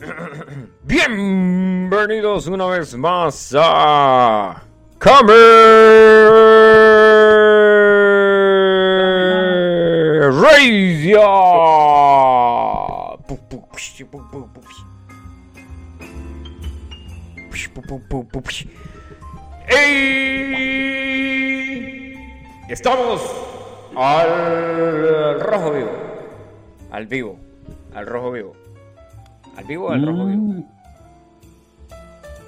Bienvenidos una vez más a Camer Radio. Estamos al rojo vivo. Al vivo. Al rojo vivo. ¿Al vivo o al rojo vivo? Mm.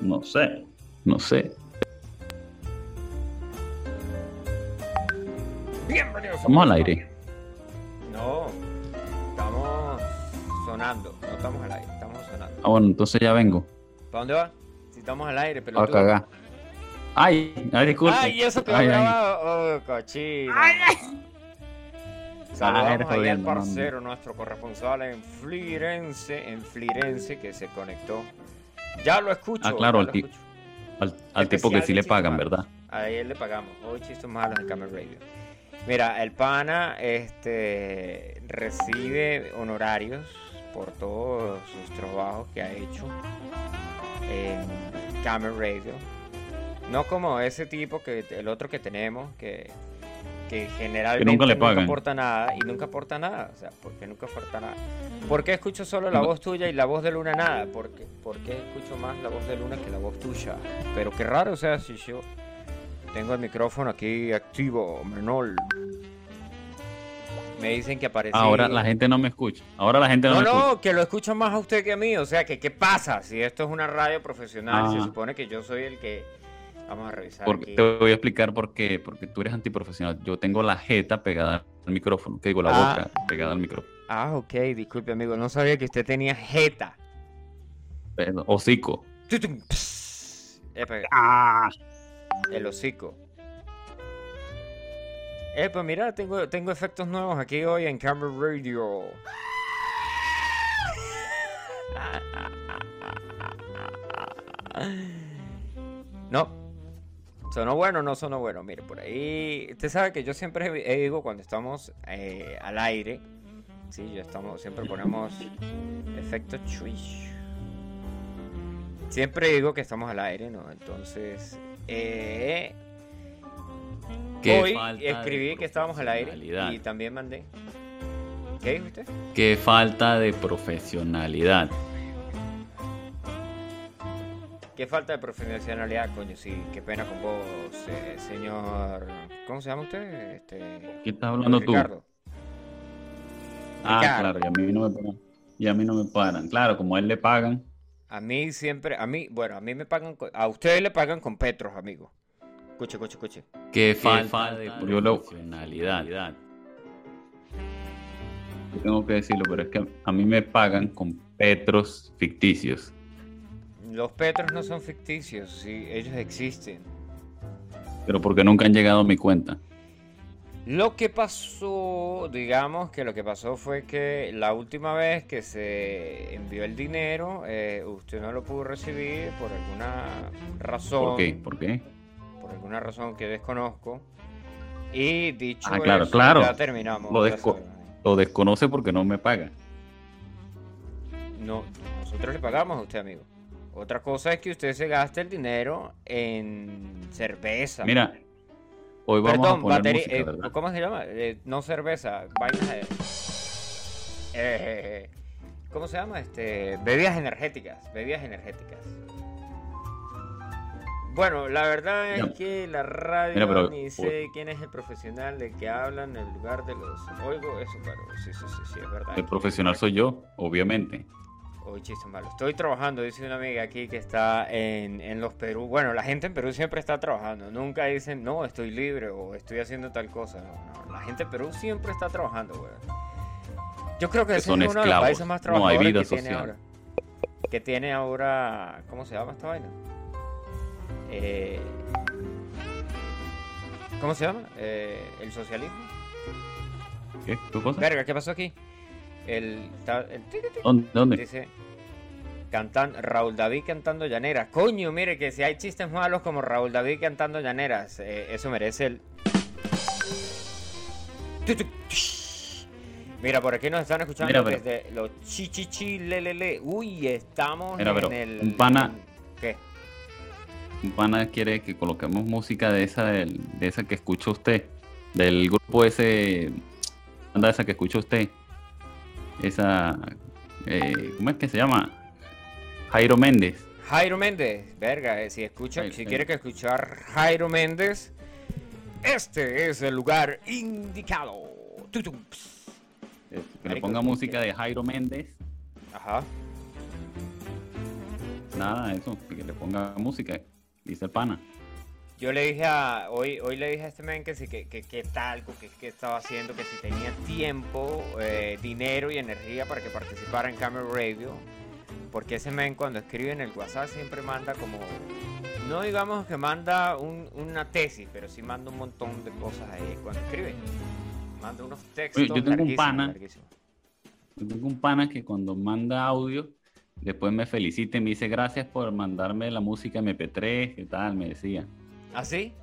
No sé, no sé. Bienvenidos. a Estamos al aire. No, estamos sonando. No estamos al aire, estamos sonando. Ah, bueno, entonces ya vengo. ¿Para dónde va? Si estamos al aire, pero. A cagar. Ay, ay, disculpe. Ay, eso Ay, ay. grabado. Oh, cochino. Saludamos Ah, al no, parcero, nuestro corresponsal en Flirense, en Flirense, que se conectó. Ya lo escucho. Ah, claro, al lo ti- escucho. Al, al tipo que sí le pagan. ¿verdad? A él le pagamos. Hoy chistes malos en Camel Radio. Mira, el pana este, recibe honorarios por todos sus trabajos que ha hecho en Camel Radio. No como ese tipo que el otro que tenemos que, que generalmente nunca le pagan. aporta nada y nunca aporta nada. O sea, porque nunca aporta nada. ¿Por qué escucho solo la voz tuya y la voz de Luna nada? Porque, ¿Por qué escucho más la voz de Luna que la voz tuya? Pero qué raro, o sea, si yo tengo el micrófono aquí activo, menor. Me dicen que aparecí. Ahora la gente no me escucha. Ahora la gente no, No, me escucha. no, que lo escucho más a usted que a mí. O sea, que ¿qué pasa? Si esto es una radio profesional, se Ah. supone que yo soy el que... Vamos a revisar Porque aquí. te voy a explicar por qué. Porque tú eres antiprofesional. Yo tengo la jeta pegada al micrófono. Que digo, la Ah. boca pegada al micrófono. Ah, ok, disculpe, amigo. No sabía que usted tenía jeta. Pero, Hocico. Epa, Ah. El hocico. Eh, pues mira, tengo, tengo efectos nuevos aquí hoy en Camera Radio. No. Sonó bueno o no sonó bueno. Mire, por ahí. Usted sabe que yo siempre digo cuando estamos eh, al aire. Sí, ya estamos. Siempre ponemos efecto chuish. Siempre digo que estamos al aire, ¿no? Entonces. Eh, Qué hoy escribí que estábamos al aire y también mandé. ¿Qué dijo usted? Qué falta de profesionalidad. Qué falta de profesionalidad, coño, sí, qué pena con vos, eh, señor. ¿Cómo se llama usted? Este, ¿Qué estás hablando tú? Ricardo. Ah, Ricardo. claro, y a mí no me pagan. Y a mí no me pagan. Claro, como a él le pagan. A mí siempre, a mí, bueno, a mí me pagan, con- a ustedes le pagan con Petros, amigo. Escuche, escuche, escuche. Qué falta de profesionalidad. Yo tengo que decirlo, pero es que a mí me pagan con petros ficticios. Los Petros no son ficticios, sí, ellos existen. Pero porque nunca han llegado a mi cuenta. Lo que pasó, digamos que lo que pasó fue que la última vez que se envió el dinero, eh, usted no lo pudo recibir por alguna razón. ¿Por qué? ¿Por qué? por alguna razón que desconozco. Y dicho Ah, claro, eso, claro. ya terminamos. Lo desco-. Lo desconoce porque no me paga. No, nosotros le pagamos a usted, amigo. Otra cosa es que usted se gaste el dinero en cerveza. Mira, hoy vamos Perdón, a poner batería- música, eh. ¿Cómo se llama? Eh, no cerveza, vainas de... Eh, ¿Cómo se llama? Este, bebidas energéticas, bebidas energéticas. Bueno, la verdad es que la radio Mira, pero- ni sé quién es el profesional del que hablan en lugar de los... Oigo eso, pero sí, sí, sí, sí, es verdad. El profesional soy yo, obviamente. Hoy chiste malo. Estoy trabajando, dice una amiga aquí que está en, en los Perú. Bueno, la gente en Perú siempre está trabajando. Nunca dicen, no, estoy libre o estoy haciendo tal cosa. No, no. La gente en Perú siempre está trabajando, güey. Yo creo que Que ese son es uno de los países más No hay trabajadores vida que tiene social. ahora. Que tiene ahora, ¿cómo se llama esta vaina? Eh, ¿Cómo se llama? Eh, el socialismo. ¿Qué? ¿Tu cosa? Verga, ¿qué pasó aquí? El, el ¿Dónde? ¿Dónde? Dice cantan Raúl David cantando llaneras. Coño, mire que si hay chistes malos como Raúl David cantando llaneras, eh, eso merece el. Mira, por aquí nos están escuchando Mira, pero- desde los chichichi lelele. Uy, estamos Mira, pero en el. un pana- ¿Qué? Un pana quiere que coloquemos música de esa, del- de esa que escucha usted. Del grupo ese. Banda esa que escucha usted. Esa. eh, ¿Cómo es que se llama? Jairo Méndez. Jairo Méndez, verga, eh, si escucha, Jairo, si quiere que escuchar Jairo Méndez, este es el lugar indicado. Tutum, Que le ponga ¿qué- música de Jairo Méndez. Ajá. Nada, eso. Que le ponga música. Dice el pana. Yo le dije a, hoy, hoy le dije a este men que si que, que, que tal, que, que estaba haciendo, que si tenía tiempo, eh, dinero y energía para que participara en Camera Radio. Porque ese men cuando escribe en el WhatsApp siempre manda como, no digamos que manda un- una tesis, pero sí manda un montón de cosas ahí cuando escribe. Manda unos textos. Oye, yo tengo un pana. larguísimos. Yo tengo un pana que cuando manda audio, después me felicita y me dice gracias por mandarme la música MP3, ¿qué tal? Me decía. ¿Ah, sí?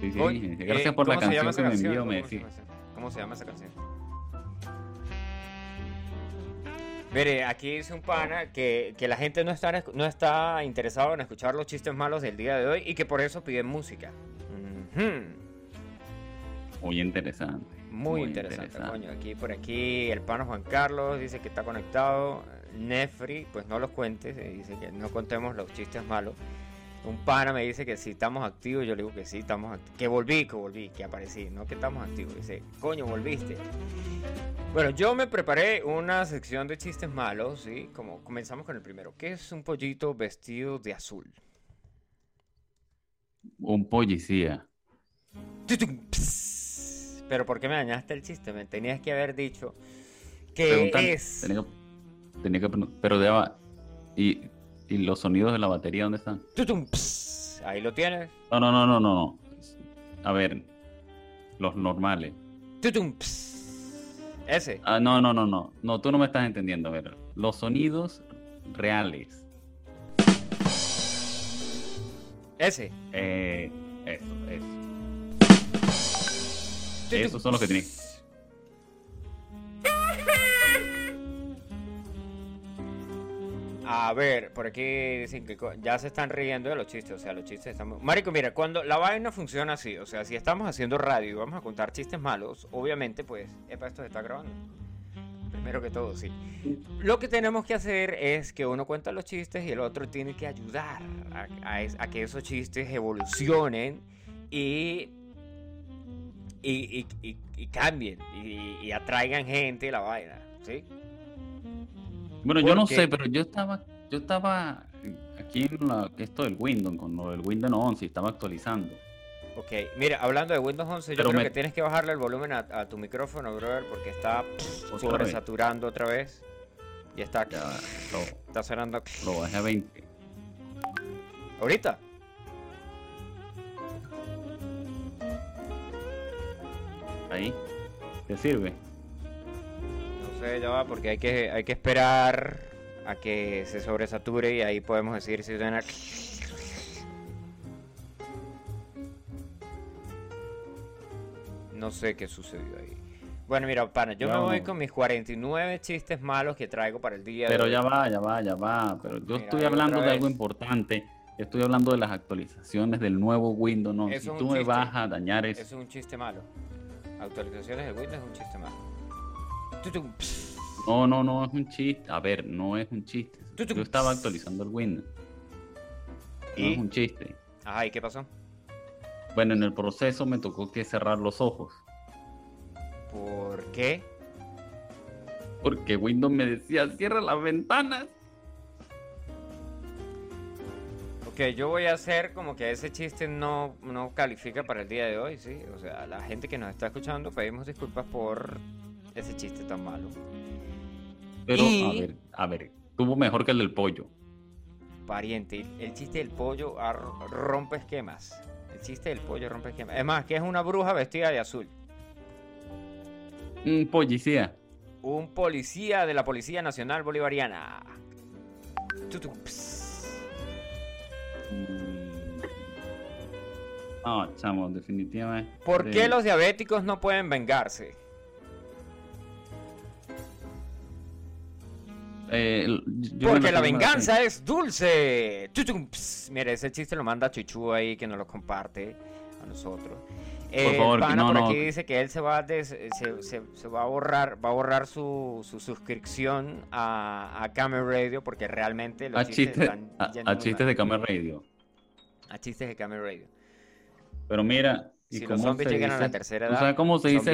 Sí, eh, gracias por la ¿cómo se llama canción que me envió, me ¿Cómo se decía. llama esa- ¿Cómo se llama esa canción? Mire, aquí dice un pana que, que la gente no está, no está interesado en escuchar los chistes malos del día de hoy y que por eso piden música. Muy interesante. Muy, interesante, coño. Aquí por aquí el pana Juan Carlos dice que está conectado. Nefri, pues no los cuentes, eh, dice que no contemos los chistes malos. Un pana me dice que si estamos activos, yo le digo que sí, estamos activos. Que volví, que volví, que aparecí, no que estamos activos. Dice, coño, volviste. Bueno, yo me preparé una sección de chistes malos, ¿sí? Como comenzamos con el primero. ¿Qué es un pollito vestido de azul? Un ps. Pero ¿por qué me dañaste el chiste? Me tenías que haber dicho que es... Tenía que, tenía que pregun- pero va. ¿Y, ¿Y los sonidos de la batería dónde están? Tutum. Ahí lo tienes. No, no, no, no, no, no. A ver, los normales. Tutum. Ese. Ah, no, no, no, no. No, tú no me estás entendiendo. A ver, los sonidos reales. Ese. Eh, eso, eso. Esos son los que tienen. A ver, por aquí dicen que ya se están riendo de los chistes, o sea, los chistes están... Marico, mira, cuando la vaina funciona así, o sea, si estamos haciendo radio y vamos a contar chistes malos, obviamente, pues, epa, esto se está grabando. Primero que todo, sí. Lo que tenemos que hacer es que uno cuenta los chistes y el otro tiene que ayudar a, que esos chistes evolucionen y... Y, cambien y, y atraigan gente la vaina, ¿sí? Bueno, yo no sé, pero yo estaba, yo estaba aquí en la, que esto del Windows, con lo del Windows 11, y estaba actualizando. Ok, mira, hablando de Windows 11, yo creo me- que tienes que bajarle el volumen a, a tu micrófono, brother, porque está vez. sobresaturando otra vez. Y está, Ya, lo, está sonando. lo bajé a 20. ¿Ahorita? Ahí. ¿Te sirve? No porque hay que, hay que esperar a que se sobresature y ahí podemos decir si suena. No sé qué sucedió ahí. Bueno, mira, pana, yo me No. voy con mis 49 chistes malos que traigo para el día de Pero ya va, ya va, ya va. Pero yo Mira, estoy hablando de algo importante. Estoy hablando de las actualizaciones del nuevo Windows 11. Eso Si tú me vas a dañar Eso eso. es un chiste malo. Actualizaciones de Windows es un chiste malo. No, no, no es un chiste. A ver, no es un chiste. Yo estaba actualizando el Windows. No ¿Y? es un chiste. Ajá, ¿y qué pasó? Bueno, en el proceso me tocó que cerrar los ojos. ¿Por qué? Porque Windows me decía, cierra las ventanas. Ok, yo voy a hacer como que ese chiste no, no califica para el día de hoy, ¿sí? O sea, la gente que nos está escuchando, pedimos disculpas por ese chiste tan malo. Pero, Y- a ver, a ver, tuvo mejor que el del pollo. Pariente, el chiste del pollo rompe esquemas. El chiste del pollo rompe esquemas. Es más, que es una bruja vestida de azul. Un policía. Un policía de la Policía Nacional Bolivariana. Mm. No, chamo, definitivamente. ¿Por qué los diabéticos no pueden vengarse? Eh, Porque la venganza es dulce. Mira, ese chiste lo manda Chuchu ahí que nos lo comparte a nosotros. Eh, favor, pana no, por no. aquí dice que él se va a des- se, se- se va a borrar, va a borrar su, su suscripción a, a Camel Radio porque realmente los A chistes chistes, están a, chistes de Camel Radio. a chistes de Camel Radio. Pero mira, ¿y Si los zombies llegan a la tercera ¿Tú edad, sabes cómo se dice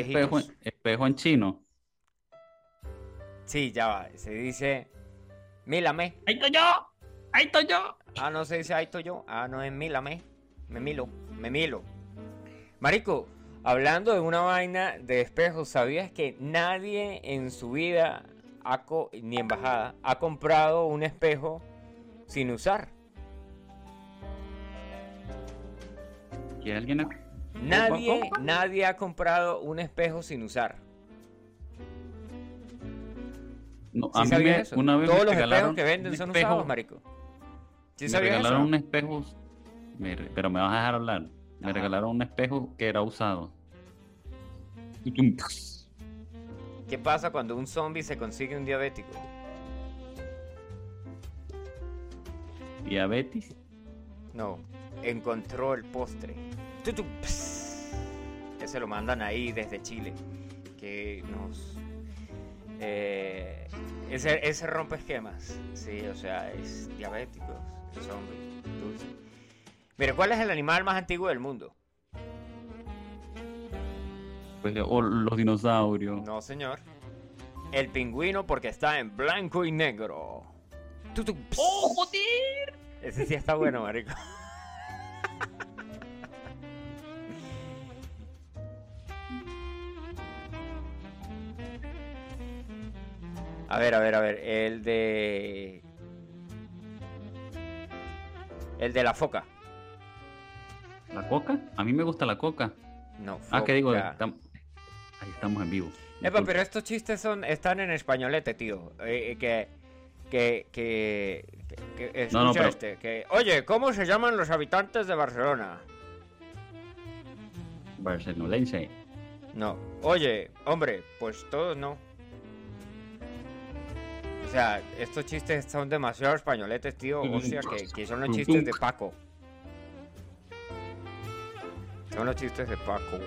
espejo en chino? Sí, ya va. Se dice Mílame. ¡Ahí estoy yo! ¡Ahí estoy yo! Ah, no se dice ahí estoy yo. Ah, no es Mílame. Me milo. Me milo. Marico, hablando de una vaina de espejos, ¿sabías que nadie en su vida, ha co- ni en bajada, ha comprado un espejo sin usar? ¿Que alguien ha- Nadie, ¿Cómo? nadie ha comprado un espejo sin usar. No, ¿Sí a mí sabías me, eso? una vez Todos me los regalaron espejos que venden un son espejo- usados, marico. ¿Sí me regalaron eso? un espejo, me pero me vas a dejar hablar. Me regalaron un espejo que era usado. ¿Qué pasa cuando un zombie se consigue un diabético? Diabetes. No, encontró el postre. Tutum, ps. Ese lo mandan ahí desde Chile. Que nos. Eh, ese, ese rompe esquemas. Sí, o sea, es diabético, es zombie, dulce. Mire, ¿cuál es el animal más antiguo del mundo? Pues, o los dinosaurios. No, señor. El pingüino porque está en blanco y negro. ¡Oh, joder! Ese sí está bueno, marico. A ver, a ver, a ver. El de. El de la foca. ¿La coca? A mí me gusta la coca. No, Ah, ¿qué digo? foca. Estam- Ahí estamos en vivo. Epa, pero estos chistes son, están en españolete, tío. Eh, eh, que, que, que, que- que- No, no, escucha pero- este. Que, Oye, ¿cómo se llaman los habitantes de Barcelona? Barcelolense. No. Oye, hombre, pues todos no. O sea, estos chistes son demasiado españoletes, tío. O sea, que, que son los chistes de Paco. Son los chistes de Paco.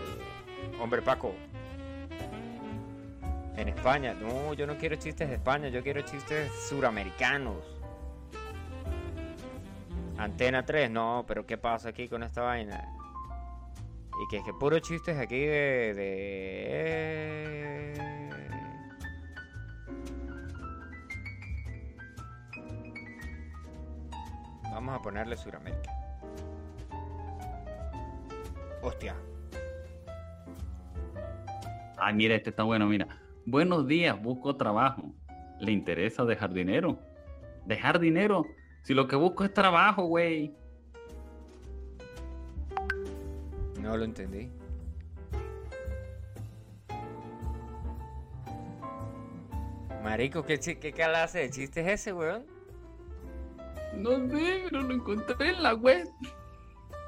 Hombre, Paco. En España. No, yo no quiero chistes de España, yo quiero chistes suramericanos. Antena 3, no, pero ¿qué pasa aquí con esta vaina? Y que, que puros chistes aquí de... de... Vamos a ponerle Suramérica. Hostia. Ay, mira, este está bueno, mira. Buenos días, busco trabajo. ¿Le interesa dejar dinero? ¿Dejar dinero? Si lo que busco es trabajo, güey. No lo entendí. Marico, ¿qué, qué clase de chiste es ese, weón? No sé, pero lo encontré en la web.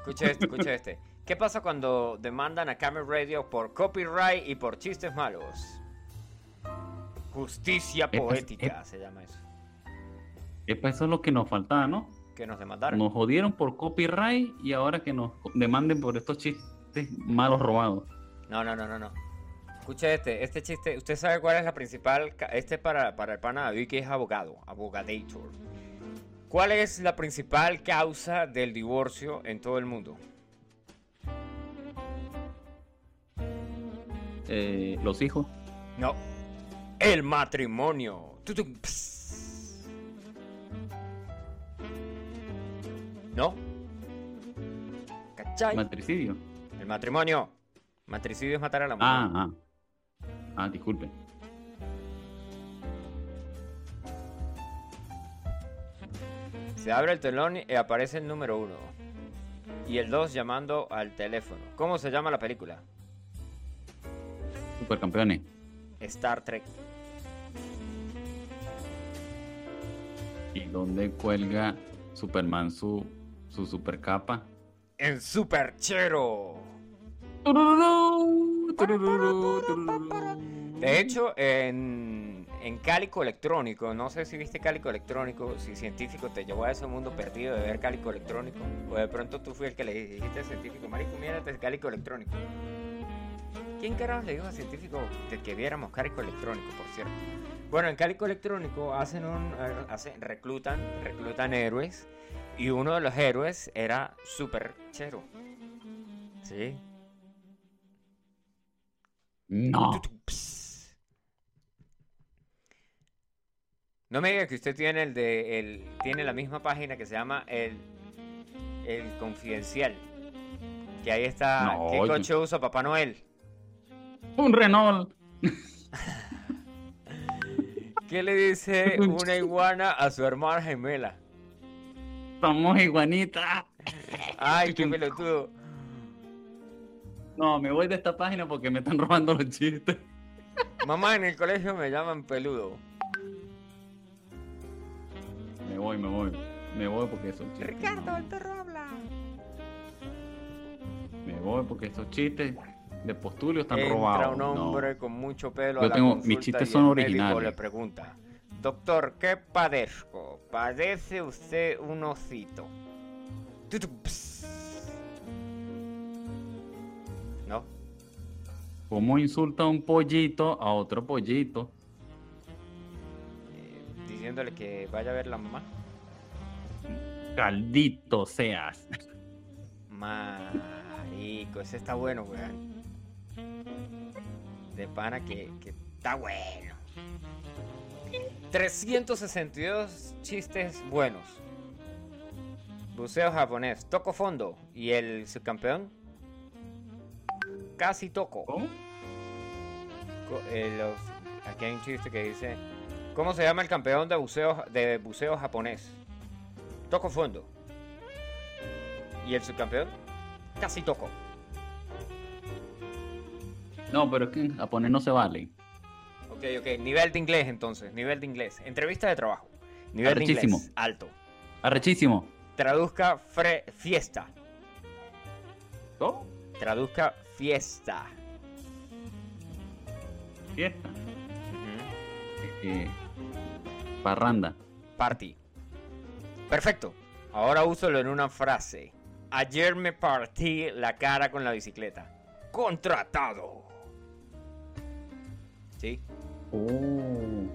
Escucha este, escucha este. ¿Qué pasa cuando demandan a Camel Radio por copyright y por chistes malos? Justicia poética se llama eso. Epa, eso es lo que nos faltaba, ¿no? Que nos demandaron. Nos jodieron por copyright y ahora que nos demanden por estos chistes malos robados. No, no, no, no, no. Escucha este, este chiste. ¿Usted sabe cuál es la principal? ca- Este es para, para el pana David que es abogado, abogadator. ¿Cuál es la principal causa del divorcio en todo el mundo? Eh, los hijos. No. El matrimonio. ¿No? ¿Cachai? Matricidio. El matrimonio. Matricidio es matar a la mujer. Ah, ah. Ah, disculpe. Se abre el telón y aparece el número uno. Y el dos llamando al teléfono. ¿Cómo se llama la película? Supercampeones. Star Trek. ¿Y dónde cuelga Superman su, su super capa? En Superchero. De hecho, en, en Cálico Electrónico, no sé si viste Cálico Electrónico, si científico te llevó a ese mundo perdido de ver Cálico Electrónico, o de pronto tú fui el que le dijiste al científico, marico, mírate Cálico Electrónico. ¿Quién carajo le dijo al científico de que viéramos Cálico Electrónico, por cierto? Bueno, en Cálico Electrónico hacen un, eh, hacen, reclutan, reclutan héroes, y uno de los héroes era Super Chero. ¿Sí? No. No me diga que usted tiene el de el, tiene la misma página que se llama el el confidencial. Que ahí está No, ¿Qué coche usa Papá Noel? Un Renault. ¿Qué le dice una iguana a su hermana gemela? Somos iguanitas. Ay, qué pelotudo. No, me voy de esta página porque me están robando los chistes. Mamá, en el colegio me llaman peludo. Me voy, me voy. Me voy porque esos chistes. Ricardo, el perro habla. Me voy porque esos chistes de postulio están Entra robados. un No. hombre con mucho pelo Yo a la tengo- mis chistes y son originales. le pregunta, doctor, ¿qué padezco? ¿Padece usted un osito? ¿No? ¿Cómo insulta un pollito a otro pollito? Diciéndole que vaya a ver la mamá. Caldito seas. Marico, ese está bueno, weón. De pana que, que está bueno. 362 chistes buenos. Buceo japonés. Toco fondo. ¿Y el subcampeón? Casi toco. ¿Cómo? Eh, los- aquí hay un chiste que dice: ¿Cómo se llama el campeón de buceo, de buceo japonés? Toco fondo. ¿Y el subcampeón? Casi toco. No, pero es que en japonés no se vale. Ok, ok. Nivel de inglés entonces. Nivel de inglés. Entrevista de trabajo. Nivel de inglés. Alto. Arrechísimo. Traduzca fre- fiesta. ¿Cómo? Traduzca fiesta. Fiesta. Eh, parranda. Party. Perfecto. Ahora úsalo en una frase. Ayer me partí la cara con la bicicleta. Contratado. ¿Sí? Oh.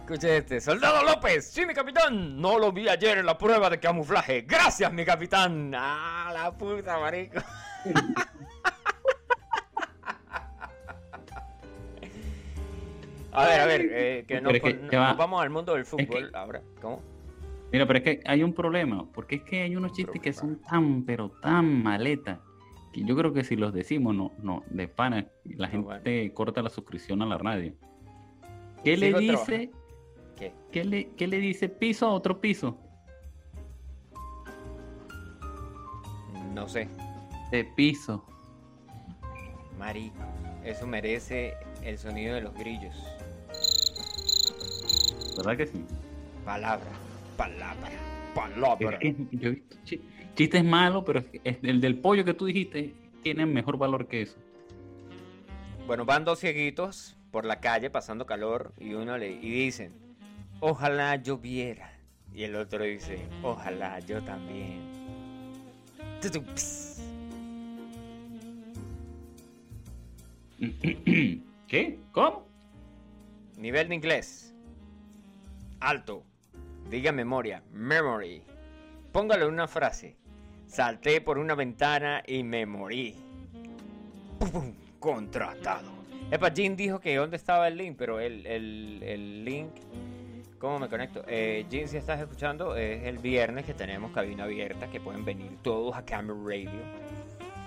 Escuche este. Soldado López. Sí, mi capitán. No lo vi ayer en la prueba de camuflaje. Gracias, mi capitán. Ah, la puta, marico. A ver, a ver, eh, que, nos, es que, va. vamos al mundo del que- fútbol ahora. ¿Cómo? Mira, pero es que hay un problema, porque es que hay unos chistes que son tan, pero tan maletas, que yo creo que si los decimos, no, no, de pana, la No, gente corta la suscripción a la radio. ¿Qué le dice, ¿Qué? qué le, qué le dice piso a otro piso? No sé. De piso. Marico. Eso merece el sonido de los grillos. ¿Verdad que sí? Palabra. Palabra. Es Palabra. que yo he visto chi- chistes malos, pero es que es- el del pollo que tú dijiste tiene mejor valor que eso. Bueno, van dos cieguitos por la calle pasando calor y uno le y dicen, ojalá lloviera. Y el otro dice, ojalá yo también. ¿Qué? ¿Cómo? Nivel de inglés. Alto. Diga memoria. Memory. Póngalo en una frase. Salté por una ventana y me morí. Pum, pum, contratado. Epa, Jim dijo que dónde estaba el link, pero el, el- el link... ¿Cómo me conecto? Eh, Jim, si estás escuchando, es el viernes que tenemos cabina abierta, que pueden venir todos a Camera Radio.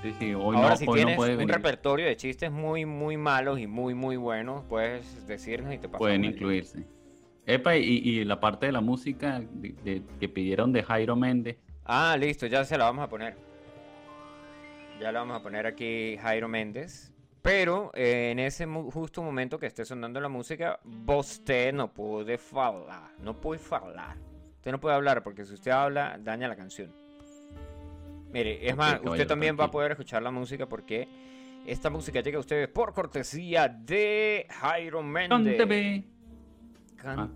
Sí, sí, hoy Ahora, no, si hoy tienes no un venir. repertorio de chistes muy, muy malos y muy, muy buenos, puedes decirnos y te pasamos Pueden incluirse. Epa, y, y la parte de la música de- de- que pidieron de Jairo Méndez. Ah, listo, ya se la vamos a poner. Ya la vamos a poner aquí Jairo Méndez. Pero eh, en ese mu- justo momento que esté sonando la música, usted no puede hablar. No puede hablar. Usted no puede hablar porque si usted habla, daña la canción. Mire, es más, usted también va a poder escuchar la música porque Esta música llega a ustedes por cortesía de Jairo Méndez. Can- Ah.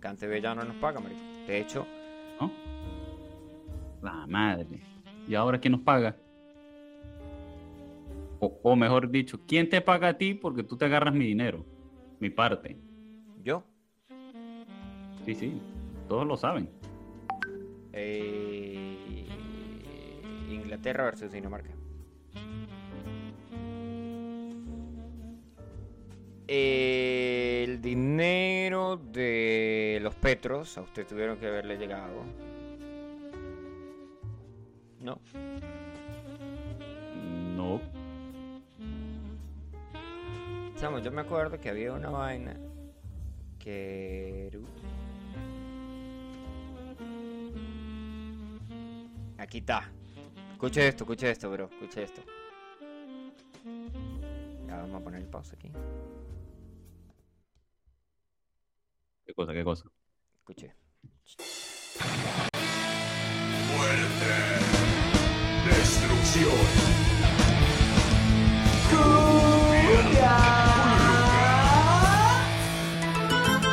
Cantebe ya no nos paga, marico. De hecho, ¿No? La madre. ¿Y ahora quién nos paga? O, o mejor dicho, ¿quién te paga a ti porque tú te agarras mi dinero? Mi parte. yo, Sí, sí. Todos lo saben. eh, Inglaterra versus Dinamarca. El dinero de los Petros a usted tuvieron que haberle llegado. No. No. Chamo, yo me acuerdo que había una vaina que... Aquí está. Escuche esto, escuche esto, bro. Escuche esto. Ya vamos a poner el pausa aquí. ¿Qué cosa? ¿Qué cosa? Escuche. Muerte. Destrucción.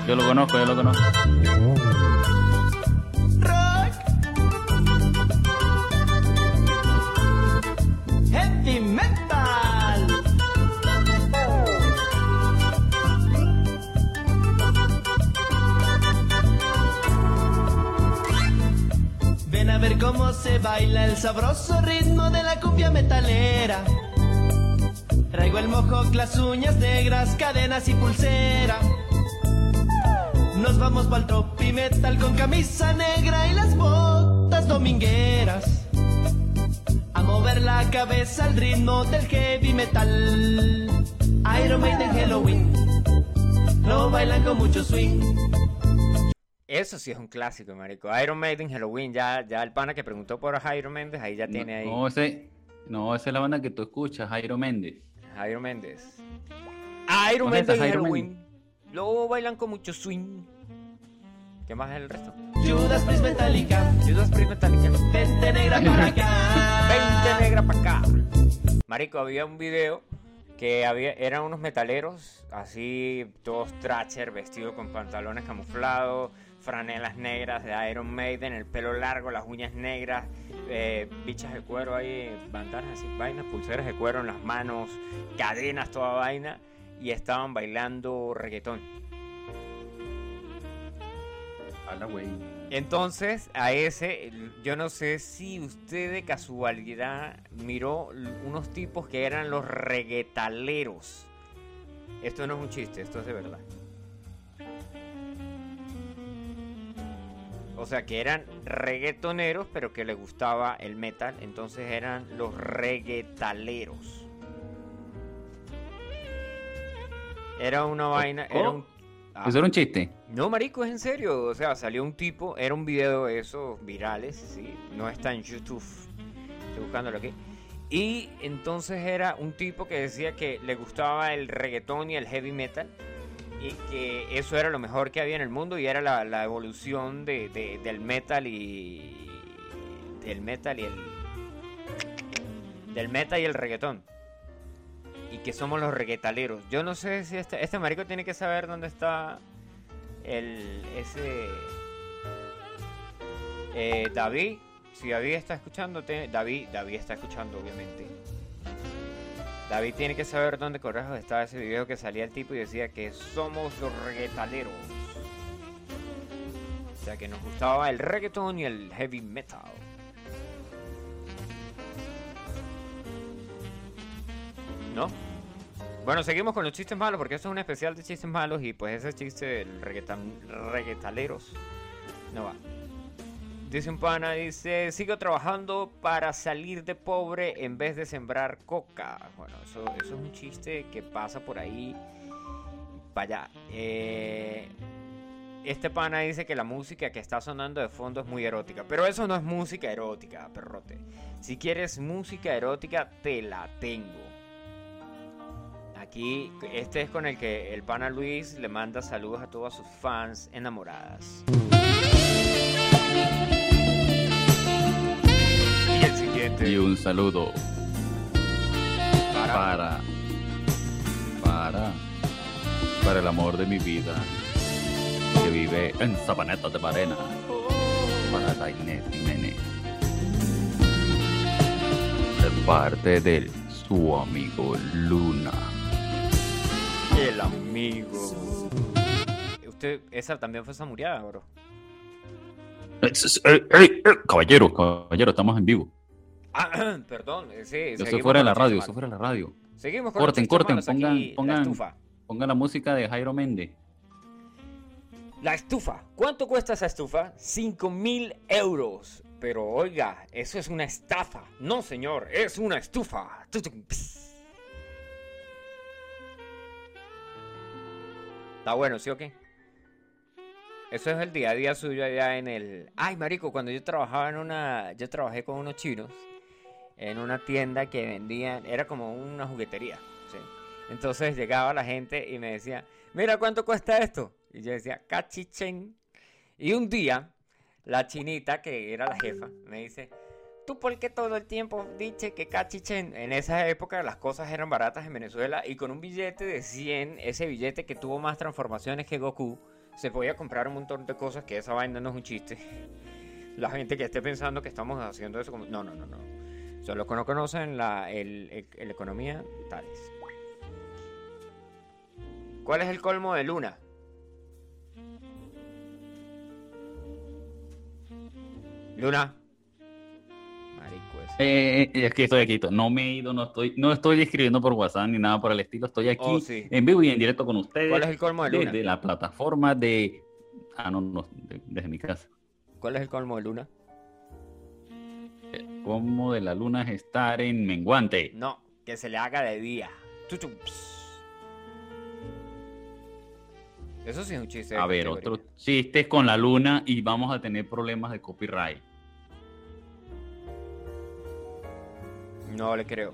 Yo lo conozco, yo lo conozco. Cómo se baila el sabroso ritmo de la cumbia metalera. Traigo el mojo, las uñas negras, cadenas y pulsera. Nos vamos pa'l tropi metal con camisa negra y las botas domingueras. A mover la cabeza al ritmo del heavy metal. Iron Maiden Halloween. Lo bailan con mucho swing. Eso sí es un clásico, marico. Iron Maiden, Halloween, ya, ya el pana que preguntó por Jairo Méndez, ahí ya tiene ahí. No, ese, no, esa es la banda que tú escuchas, Jairo Méndez. Jairo Méndez. Iron ¿Dónde está Maiden y Halloween. Luego bailan con mucho swing. ¿Qué más es el resto? Judas Priest Metallica. Judas Priest Metallica. Vente negra para acá. 20 negra para acá. Marico, había un video que había, eran unos metaleros, así, todos tracher, vestidos con pantalones camuflados, franelas negras de Iron Maiden, el pelo largo, las uñas negras, eh, bichas de cuero ahí, bandanas así, vainas, pulseras de cuero en las manos, cadenas, toda vaina, y estaban bailando reggaetón. Hala, güey. Entonces, a ese, yo no sé si usted de casualidad miró unos tipos que eran los reggaetaleros. Esto no es un chiste, esto es de verdad. O sea, que eran reggaetoneros, pero que les gustaba el metal. Entonces eran los reggaetaleros. Era una vaina, era un... Ah. ¿Eso era un chiste? No, marico, es en serio. O sea, salió un tipo, era un video de esos virales, sí. No está en YouTube. Estoy buscándolo aquí. Y entonces era un tipo que decía que le gustaba el reggaetón y el heavy metal. Y que eso era lo mejor que había en el mundo y era la, evolución de, de- del metal y. Del metal y el. Del metal y el reggaetón. Y que somos los reggaetaleros. Yo no sé si este, este marico tiene que saber dónde está el ese eh, David si David está escuchando David David está escuchando obviamente David tiene que saber dónde correjo estaba ese video que salía el tipo y decía que somos los reggaetaleros o sea que nos gustaba el reggaeton y el heavy metal ¿no? Bueno, seguimos con los chistes malos porque esto es un especial de chistes malos y pues ese chiste del reggaetan, reggaetaleros no va. Dice un pana, dice, sigo trabajando para salir de pobre en vez de sembrar coca. Bueno, eso, eso es un chiste que pasa por ahí para allá. Eh, este pana dice que la música que está sonando de fondo es muy erótica, pero eso no es música erótica, perrote. Si quieres música erótica, te la tengo. Aquí, este es con el que el pana Luis le manda saludos a todas sus fans enamoradas. Y un saludo para para, para, para el amor de mi vida, que vive en Sabaneta de Marena, para la Inés Jiménez, de parte de su amigo Luna. El amigo. Usted, esa también fue samuriada, bro. Caballero, caballero, estamos en vivo. Ah, perdón, eh, sí. Yo estoy seguimos fuera de la radio, estoy fuera de la radio. Seguimos con Corten, chistes corten, pongan- aquí, pongan- La estufa. Ponga la música de Jairo Méndez. La estufa. ¿Cuánto cuesta esa estufa? 5 mil euros. Pero oiga, eso es una estafa. No, señor, es una estufa. Está bueno, ¿sí o qué? Eso es el día a día suyo allá en el... Ay, marico, cuando yo trabajaba en una... Yo trabajé con unos chinos en una tienda que vendían... Era como una juguetería. Entonces llegaba la gente y me decía, mira cuánto cuesta esto. Y yo decía, cachichen. Y un día, la chinita, que era la jefa, me dice, ¿tú por qué todo el tiempo dices que cachichen? En esa época las cosas eran baratas en Venezuela y con un billete de 100, ese billete que tuvo más transformaciones que Goku, se podía comprar un montón de cosas que esa vaina no es un chiste. La gente que esté pensando que estamos haciendo eso no, no, no. Son los que no conocen la el, el- el economía, tales. ¿Cuál es el colmo de Luna? Luna. Marico ese. Eh, eh, es que estoy aquí, no me he ido, no estoy, no estoy escribiendo por WhatsApp ni nada por el estilo, estoy aquí Oh, sí. en vivo y en directo con ustedes ¿Cuál es el colmo de Luna? desde la plataforma de... Ah, no, no, de- desde mi casa. ¿Cuál es el colmo de Luna? Como de la luna es estar en menguante. No, que se le haga de día. Ps. Eso sí es un chiste. A ver, categoría. otro chiste con la luna y vamos a tener problemas de copyright. No le creo.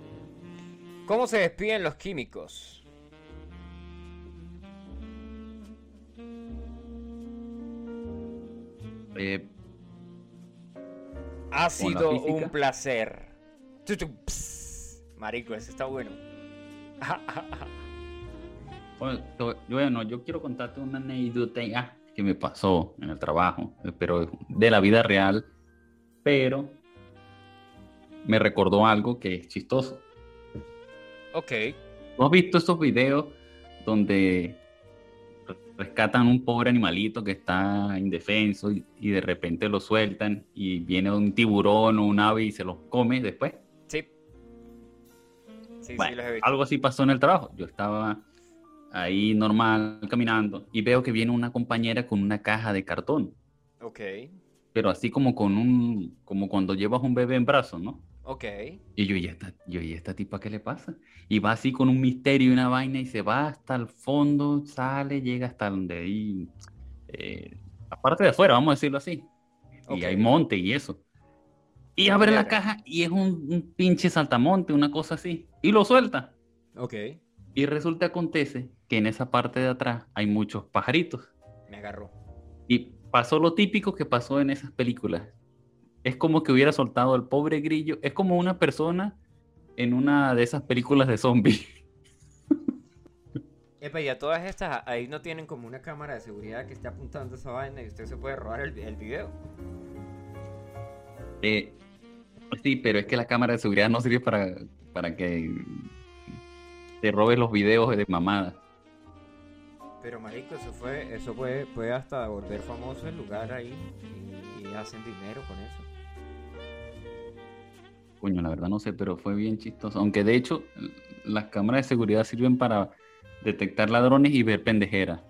¿Cómo se despiden los químicos? Eh, Ha sido un placer. Marico, ese está bueno. bueno, yo quiero contarte una anécdota ah, que me pasó en el trabajo, pero de la vida real, pero me recordó algo que es chistoso. ok. ¿Tú has visto estos videos donde rescatan un pobre animalito que está indefenso y, y de repente lo sueltan y viene un tiburón o un ave y se los come después? Sí. Sí, sí, los he visto. algo así pasó en el trabajo. Yo estaba ahí normal caminando y veo que viene una compañera con una caja de cartón, Ok. pero así como con un, como cuando llevas un bebé en brazos, ¿no? Ok. Y yo, ¿y esta, yo, ¿y esta tipa qué le pasa? Y va así con un misterio y una vaina y se va hasta el fondo, sale, llega hasta donde ahí, eh, la parte de afuera, vamos a decirlo así. Y hay monte y eso. Y abre la caja y es un, un pinche saltamonte, una cosa así. Y lo suelta. Ok. Y resulta, acontece que en esa parte de atrás hay muchos pajaritos. Me agarró. Y pasó lo típico que pasó en esas películas. Es como que hubiera soltado al pobre grillo. Es como una persona en una de esas películas de zombies. Epa, y a todas estas, ahí no tienen como una cámara de seguridad que esté apuntando esa vaina y usted se puede robar el, el video. Eh, sí, pero es que la cámara de seguridad no sirve para, para que te robes los videos de mamada. Pero marico, eso fue, eso puede, puede hasta volver famoso el lugar ahí y, y hacen dinero con eso. Coño, la verdad no sé, pero fue bien chistoso. Aunque de hecho, las cámaras de seguridad sirven para detectar ladrones y ver pendejeras.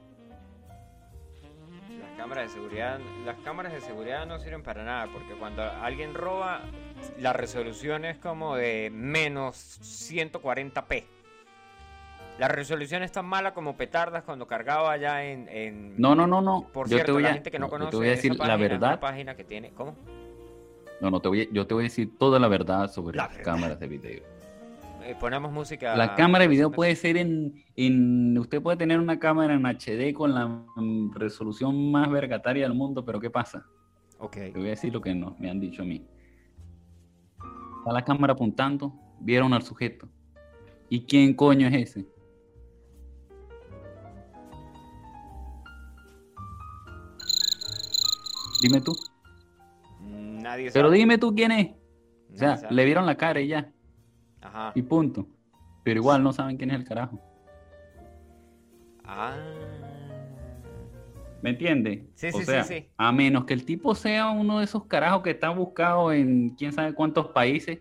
Las cámaras de seguridad, las cámaras de seguridad no sirven para nada porque cuando alguien roba, la resolución es como de menos 140p. La resolución es tan mala como petardas cuando cargaba allá en, en- No, no, no, no. Por yo cierto, te voy la a, gente que no conoce te voy a esa decir la página, verdad. página que tiene, ¿cómo? No, no te voy a- yo te voy a decir toda la verdad sobre La las verdad. cámaras de video. Eh, ponemos música. La cámara de video puede ser en, en- Usted puede tener una cámara en HD con la mm, resolución más vergataria del mundo, pero ¿qué pasa? Ok. Te voy a decir lo que no, me han dicho a mí. Está la cámara apuntando, vieron al sujeto. ¿Y quién coño es ese? Dime tú. Nadie Pero dime tú quién es. O sea, sabe. le vieron la cara y ya. Ajá. Y punto. Pero igual no saben quién es el carajo. Ah. ¿Me entiendes? Sí, o sí, sí, sí. a menos que el tipo sea uno de esos carajos que está buscado en quién sabe cuántos países,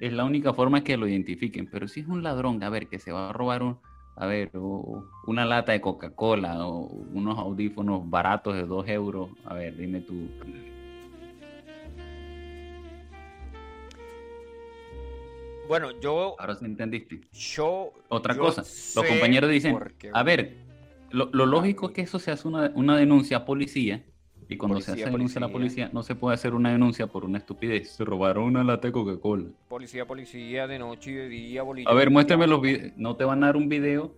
es la única forma que lo identifiquen. Pero si es un ladrón, a ver, que se va a robar un, a ver, o- una lata de Coca-Cola o unos audífonos baratos de 2 euros, a ver, dime tú. Bueno, yo. Ahora sí entendiste. Yo. Otra yo cosa, los compañeros dicen, porque- a ver, lo, lo lógico es que eso se hace una, una denuncia a policía y cuando se hace denuncia a la policía. no se puede hacer una denuncia por una estupidez. Se robaron una lata de Coca-Cola. Policía, policía, de noche y de día, bolilla. A ver, muéstrame los videos. No te van a dar un video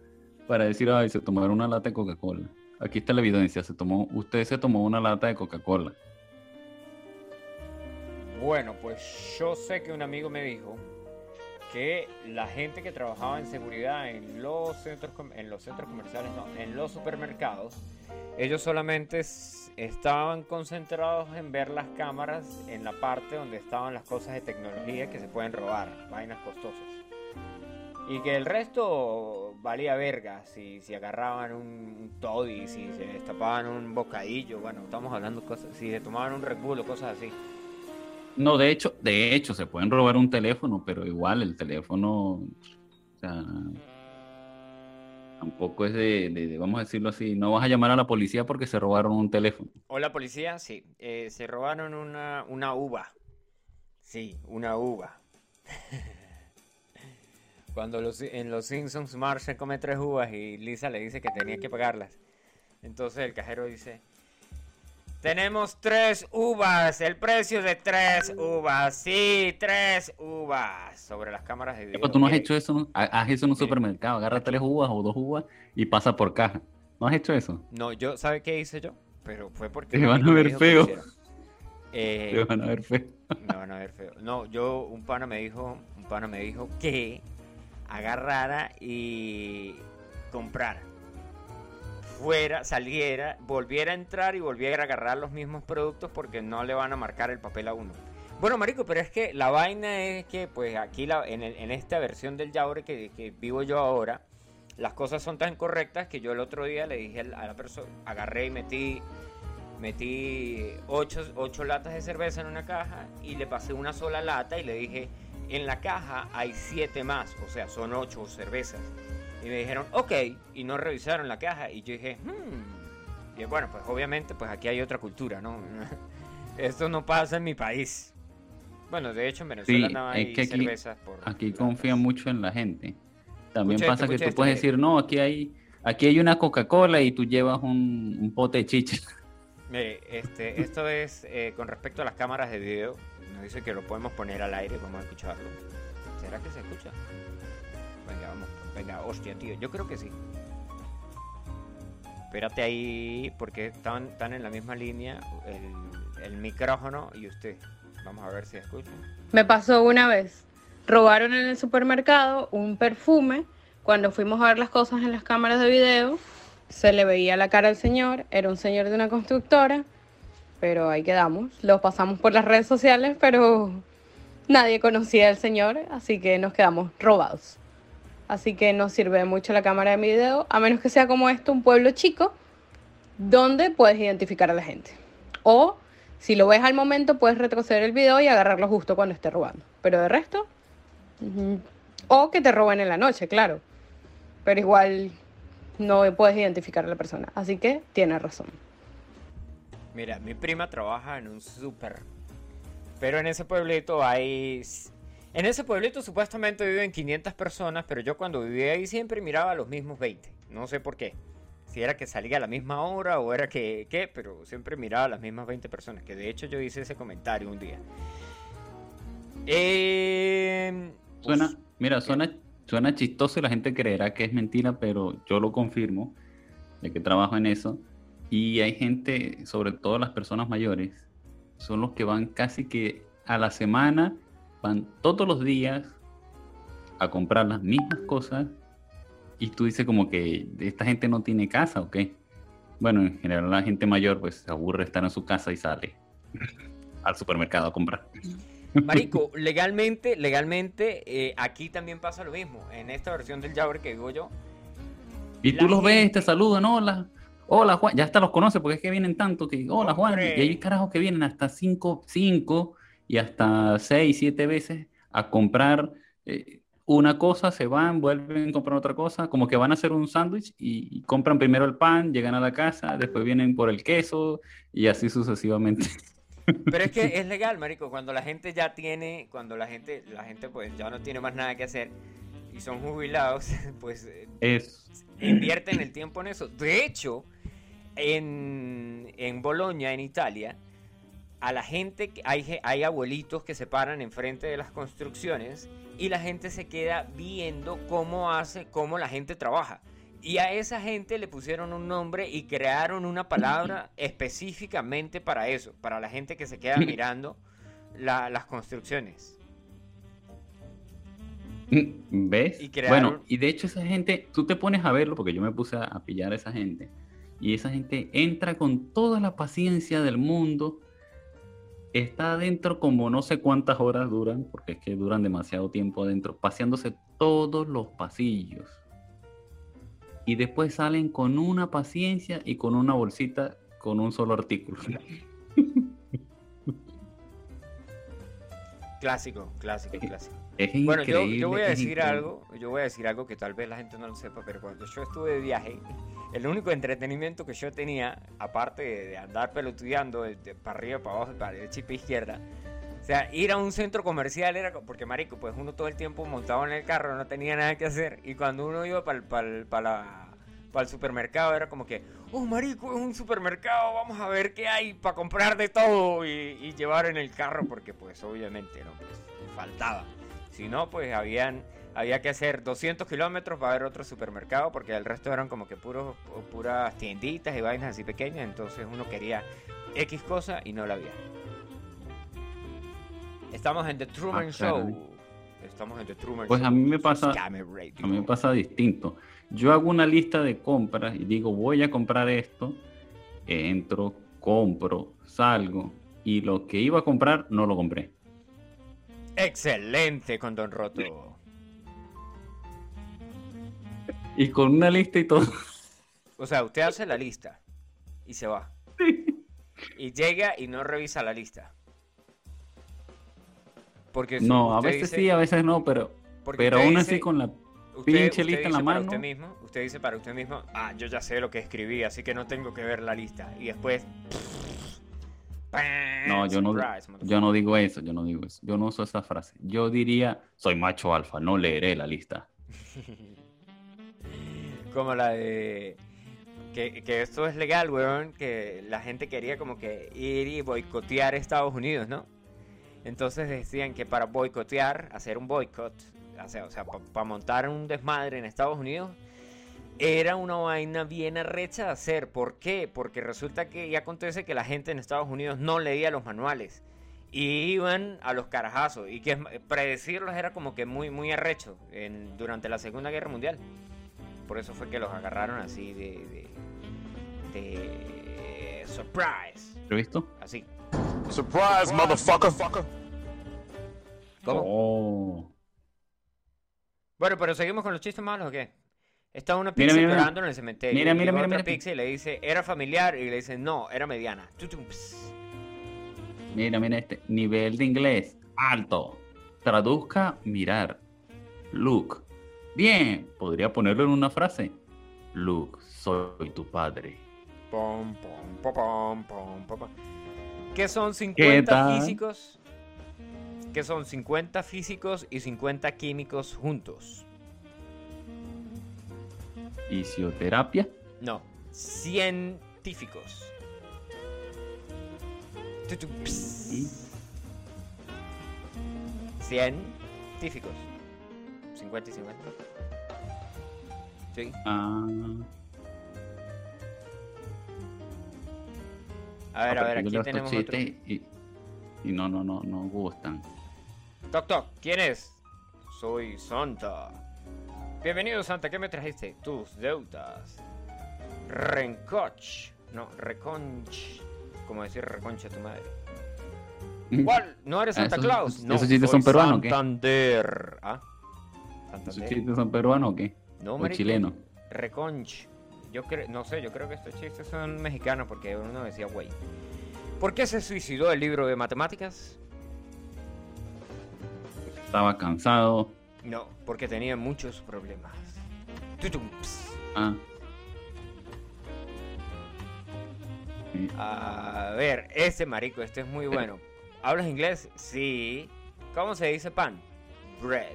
para decir, ay, se tomaron una lata de Coca-Cola. Aquí está la evidencia. Se tomó, usted se tomó una lata de Coca-Cola. Bueno, pues yo sé que un amigo me dijo que la gente que trabajaba en seguridad en los centros en los centros comerciales, no, en los supermercados, ellos solamente estaban concentrados en ver las cámaras en la parte donde estaban las cosas de tecnología que se pueden robar, vainas costosas. Y que el resto valía verga, si, si agarraban un, toddy, si se destapaban un bocadillo, bueno, estamos hablando cosas, si se tomaban un Red cosas así. No, de hecho, de hecho, se pueden robar un teléfono, pero igual el teléfono, o sea, tampoco es de, vamos a decirlo así, no vas a llamar a la policía porque se robaron un teléfono. Hola policía, sí, eh, se robaron una, una uva. Sí, una uva. Cuando los, en los Simpsons Marge come tres uvas y Lisa le dice que tenía que pagarlas. Entonces el cajero dice, tenemos tres uvas, el precio de tres uvas, sí, tres uvas. Sobre las cámaras de video. Epa, tú no has hecho eso, ¿no? Ha- haz eso en un supermercado, agarra tres uvas o dos uvas y pasa por caja. ¿No has hecho eso? No, yo, ¿sabe qué hice yo? Pero fue porque... Te van a ver feo. hiciera. Eh, Te van a ver feo. Me van a ver feo. No, yo, un pana me dijo, un pana me dijo que agarrara y comprara. Fuera, saliera, volviera a entrar y volviera a agarrar los mismos productos porque no le van a marcar el papel a uno. Bueno, marico, pero es que la vaina es que, pues aquí la- en, esta versión del Yaure que, que vivo yo ahora, las cosas son tan correctas que yo el otro día le dije a la persona, agarré y metí metí ocho, ocho latas de cerveza en una caja y le pasé una sola lata y le dije, en la caja hay siete más, o sea, son ocho cervezas. Y me dijeron, ok, y no revisaron la caja. Y yo dije, hmm. Y bueno, pues obviamente, pues aquí hay otra cultura, ¿no? Esto no pasa en mi país. Bueno, de hecho en Venezuela Sí, no es hay que aquí- cervezas por Aquí confían mucho en la gente. También pasa esto, que tú escucha puedes decir, no, aquí hay, aquí hay una Coca-Cola y tú llevas un, un pote de chicha. Mire, este, esto es eh, con respecto a las cámaras de video. Nos dice que lo podemos poner al aire, vamos a escucharlo. ¿Será que se escucha? Venga, vamos, venga, hostia, tío, yo creo que sí. Espérate ahí, porque están, están en la misma línea el, el micrófono y usted. Vamos a ver si escuchan. Me pasó una vez. Robaron en el supermercado un perfume. Cuando fuimos a ver las cosas en las cámaras de video, se le veía la cara al señor. Era un señor de una constructora. Pero ahí quedamos. Lo pasamos por las redes sociales, pero nadie conocía al señor. Así que nos quedamos robados. Así que no sirve mucho la cámara de video, a menos que sea como esto, un pueblo chico, donde puedes identificar a la gente. O si lo ves al momento, puedes retroceder el video y agarrarlo justo cuando esté robando. Pero de resto, o que te roben en la noche, claro. Pero igual no puedes identificar a la persona. Así que tienes razón. Mira, mi prima trabaja en un súper. Pero en ese pueblito hay... En ese pueblito supuestamente viven 500 personas, pero yo cuando vivía ahí siempre miraba a los mismos 20. No sé por qué. Si era que salía a la misma hora o era que... ¿Qué? Pero siempre miraba a las mismas 20 personas. Que de hecho yo hice ese comentario un día. Eh, Suena, us- mira, suena, suena chistoso y la gente creerá que es mentira, pero yo lo confirmo, de que trabajo en eso. Y hay gente, sobre todo las personas mayores, son los que van casi que a la semana, van todos los días a comprar las mismas cosas y tú dices como que esta gente no tiene casa o qué. Bueno, en general la gente mayor pues se aburre estar en su casa y sale al supermercado a comprar. Marico, legalmente, legalmente, eh, aquí también pasa lo mismo. En esta versión del Jabber que digo yo, Y tú los ves, te saludan, hola, hola Juan, ya hasta los conoces porque es que vienen tanto que, hola Juan, Hombre. y hay carajos que vienen hasta cinco, cinco y hasta seis, siete veces a comprar eh, una cosa, se van, vuelven a comprar otra cosa, como que van a hacer un sándwich y, y compran primero el pan, llegan a la casa, después vienen por el queso y así sucesivamente. Pero es que es legal, marico, cuando la gente ya tiene, cuando la gente, la gente pues ya no tiene más nada que hacer y son jubilados, pues eh, Es, invierten el tiempo en eso. De hecho, en, en Bolonia, en Italia, a la gente, que- hay, hay abuelitos que se paran enfrente de las construcciones y la gente se queda viendo cómo hace, cómo la gente trabaja. Y a esa gente le pusieron un nombre y crearon una palabra específicamente para eso, para la gente que se queda mirando la- las construcciones. ¿Ves? Y crearon- Bueno, y de hecho esa gente, tú te pones a verlo, porque yo me puse a, a pillar a esa gente, y esa gente entra con toda la paciencia del mundo, está adentro como no sé cuántas horas duran, porque es que duran demasiado tiempo adentro, paseándose todos los pasillos. Y después salen con una paciencia y con una bolsita con un solo artículo. Clásico, clásico, clásico. Es Bueno, yo, yo voy a decir increíble. algo, yo voy a decir algo que tal vez la gente no lo sepa, pero cuando yo estuve de viaje, el único entretenimiento que yo tenía, aparte de, andar pelotudeando de, de para arriba, para abajo, para derecha y para izquierda, o sea, ir a un centro comercial era, porque marico, pues uno todo el tiempo montado en el carro, no tenía nada que hacer, y cuando uno iba para el supermercado era como que, oh marico, es un supermercado, vamos a ver qué hay para comprar de todo y, y llevar en el carro, porque pues obviamente no, pues faltaba. Si no, pues habían, había que hacer 200 kilómetros para ver otro supermercado, porque el resto eran como que puros, pu- puras tienditas y vainas así pequeñas, entonces uno quería X cosa y no la había. Estamos en The Truman Ah, Show. Estamos en The Truman Pues Show. a mí me pasa-. A mí me pasa distinto. Yo hago una lista de compras y digo, voy a comprar esto, entro, compro, salgo y lo que iba a comprar no lo compré. Excelente con Don Roto. Y con una lista y todo. O sea, usted hace la lista y se va. Y llega y no revisa la lista. Porque No, a veces dice- sí, a veces no, pero, pero aún dice- así con la... usted- pinche usted lista en la mano. Usted mismo, usted dice para usted mismo, ah, yo ya sé lo que escribí, así que no tengo que ver la lista. Y después... No, yo no, yo no digo eso, yo no digo eso. Yo no uso esa frase. Yo diría, soy macho alfa, no leeré la lista. Como la de... Que, que esto es legal, weón, que la gente quería como que ir y boicotear Estados Unidos, ¿no? Entonces decían que para boicotear, hacer un boicot, o sea, o sea para montar un desmadre en Estados Unidos, era una vaina bien arrecha de hacer. ¿Por qué? Porque resulta que ya acontece que la gente en Estados Unidos no leía los manuales. Y iban a los carajazos. Y que predecirlos era como que muy, muy arrecho en, durante la Segunda Guerra Mundial. Por eso fue que los agarraron así de... de, de surprise. ¿Lo he visto? Así. Surprise, motherfucker. ¿Cómo? Oh. Bueno, pero seguimos con los chistes malos o qué? Está una pizza mira, mira. llorando en el cementerio. Mira, mira, mira, otra mira. pizza y le dice, ¿era familiar? Y le dice, no, era mediana. Mira, mira este. Nivel de inglés. Alto. Traduzca mirar. Luke. Bien. Podría ponerlo en una frase. Luke, soy tu padre. Pom, pom, pom, pom, pom. ¿Qué son 50 tal? físicos? ¿Qué son 50 físicos y 50 químicos juntos? Fisioterapia. No, científicos. Y Científicos. 50 y 50. Sí. ah, A ver, a ver, aquí tenemos otro. y, y no, no, no, no gustan. Toc, toc, ¿quién es? soy Santa. Bienvenido Santa, ¿qué me trajiste? Tus deudas. Rencoch. No, reconch. Como decir reconcha tu madre. ¿Cuál? ¿No eres Ah, Santa esos- Claus? No, esos chistes son peruanos, o qué? Santander. ¿Ah? ¿Esos chistes son peruanos o qué? No, ¿O marico. chilenos? Reconch. Yo creo, no sé, yo creo que estos chistes son mexicanos porque uno decía güey. ¿Por qué se suicidó el libro de matemáticas? Estaba cansado. No, porque tenía muchos problemas. Tutumps. Ah. A ver, este marico, este es muy bueno. ¿Hablas inglés? Sí. ¿Cómo se dice pan? Bread.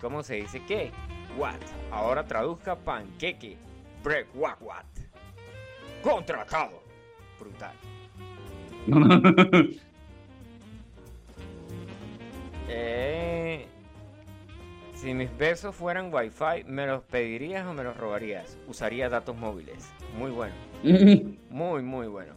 ¿Cómo se dice qué? What. Ahora traduzca panqueque. Bread, what, what. Contratado. Brutal. Eh, si mis besos fueran wifi, ¿me los pedirías o me los robarías? Usaría datos móviles. Muy bueno. Muy, muy bueno.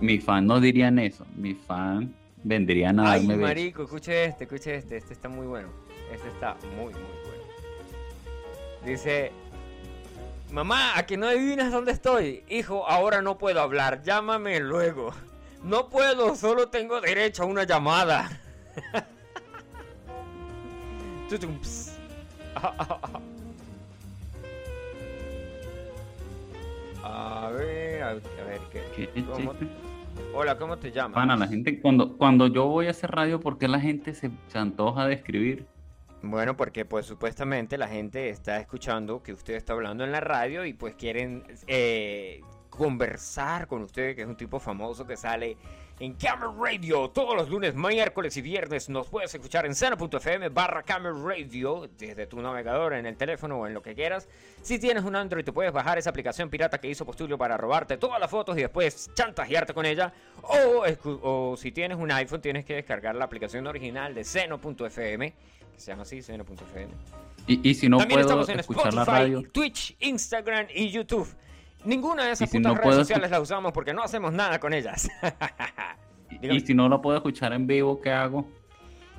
Mis fans no dirían eso. Mis fans vendrían a Ay, darme besos. marico, escuche este, escuche este. Este está muy bueno. Este está muy, muy bueno. Dice... Mamá, ¿a que no adivinas dónde estoy? Hijo, ahora no puedo hablar. Llámame luego. No puedo, solo tengo derecho a una llamada. A ver, a, ver, ¿qué? ¿Qué ¿Cómo-? Hola, ¿cómo te llamas? Pana, la gente, cuando, cuando yo voy a hacer radio, ¿por qué la gente se, se antoja de escribir? Bueno, porque pues supuestamente la gente está escuchando que usted está hablando en la radio y pues quieren eh, conversar con usted, que es un tipo famoso que sale en Camera Radio todos los lunes, miércoles y viernes. Nos puedes escuchar en sena.fm barra Camera Radio desde tu navegador, en el teléfono o en lo que quieras. Si tienes un Android te puedes bajar esa aplicación pirata que hizo Postulio para robarte todas las fotos y después chantajearte con ella. O, si tienes un iPhone tienes que descargar la aplicación original de seno.fm, que se llama así, seno.fm. Y, y si no También puedo estamos en escuchar la Spotify, radio, Twitch, Instagram y YouTube. Ninguna de esas si putas no redes puedo sociales las usamos porque no hacemos nada con ellas. Y si no la puedo escuchar en vivo, ¿qué hago?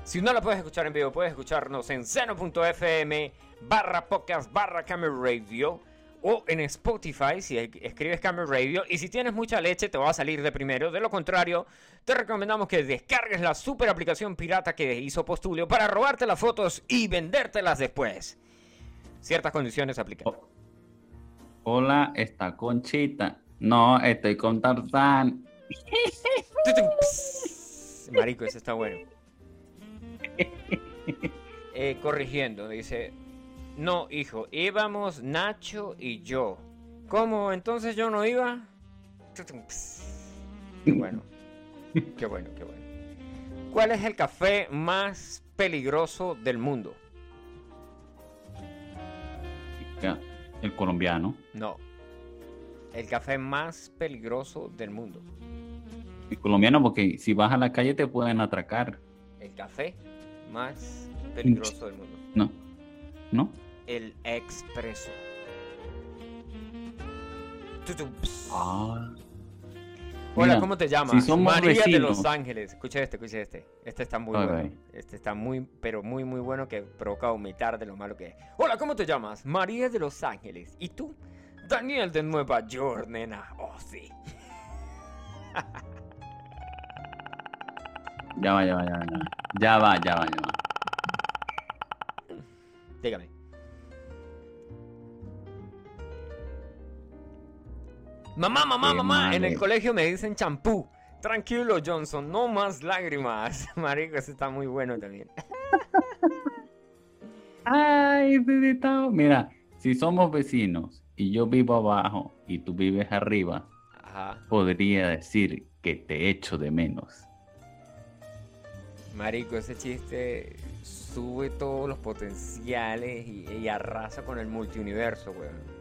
Si no la puedes escuchar en vivo, puedes escucharnos en seno.fm barra podcast barra camera radio o en Spotify si escribes camera radio y si tienes mucha leche te va a salir de primero. De lo contrario, te recomendamos que descargues la super aplicación pirata que hizo Postulio para robarte las fotos y vendértelas después. Ciertas condiciones aplican. Oh. Hola, está Conchita. No, estoy con Tarzán. Marico, ese está bueno. Eh, corrigiendo, dice. No, hijo, íbamos Nacho y yo. ¿Cómo? ¿Entonces yo no iba? Bueno. Qué bueno, qué bueno. ¿Cuál es el café más peligroso del mundo? Ya, El colombiano. No. El café más peligroso del mundo. El colombiano, porque si vas a la calle te pueden atracar. El café más peligroso del mundo. No. ¿No? El expreso. Ah. Hola, Mira, ¿cómo te llamas? si somos María de Los Ángeles. Escucha este, escucha este. Este está muy bueno. Este está muy, pero muy, muy bueno que provoca vomitar de lo malo que es. Hola, ¿cómo te llamas? María de Los Ángeles. ¿Y tú? Daniel de Nueva York, nena. Oh, sí. Ya va, ya va. Ya va, ya va, ya va. Ya va. Dígame. Mamá, mamá, Qué mamá, en el colegio me dicen champú. Tranquilo, Johnson, no más lágrimas. Marico, ese está muy bueno también. Ay, bebito. Mira, si somos vecinos y yo vivo abajo y tú vives arriba, Ajá. podría decir que te echo de menos. Marico, ese chiste sube todos los potenciales y, y arrasa con el multiuniverso, weón.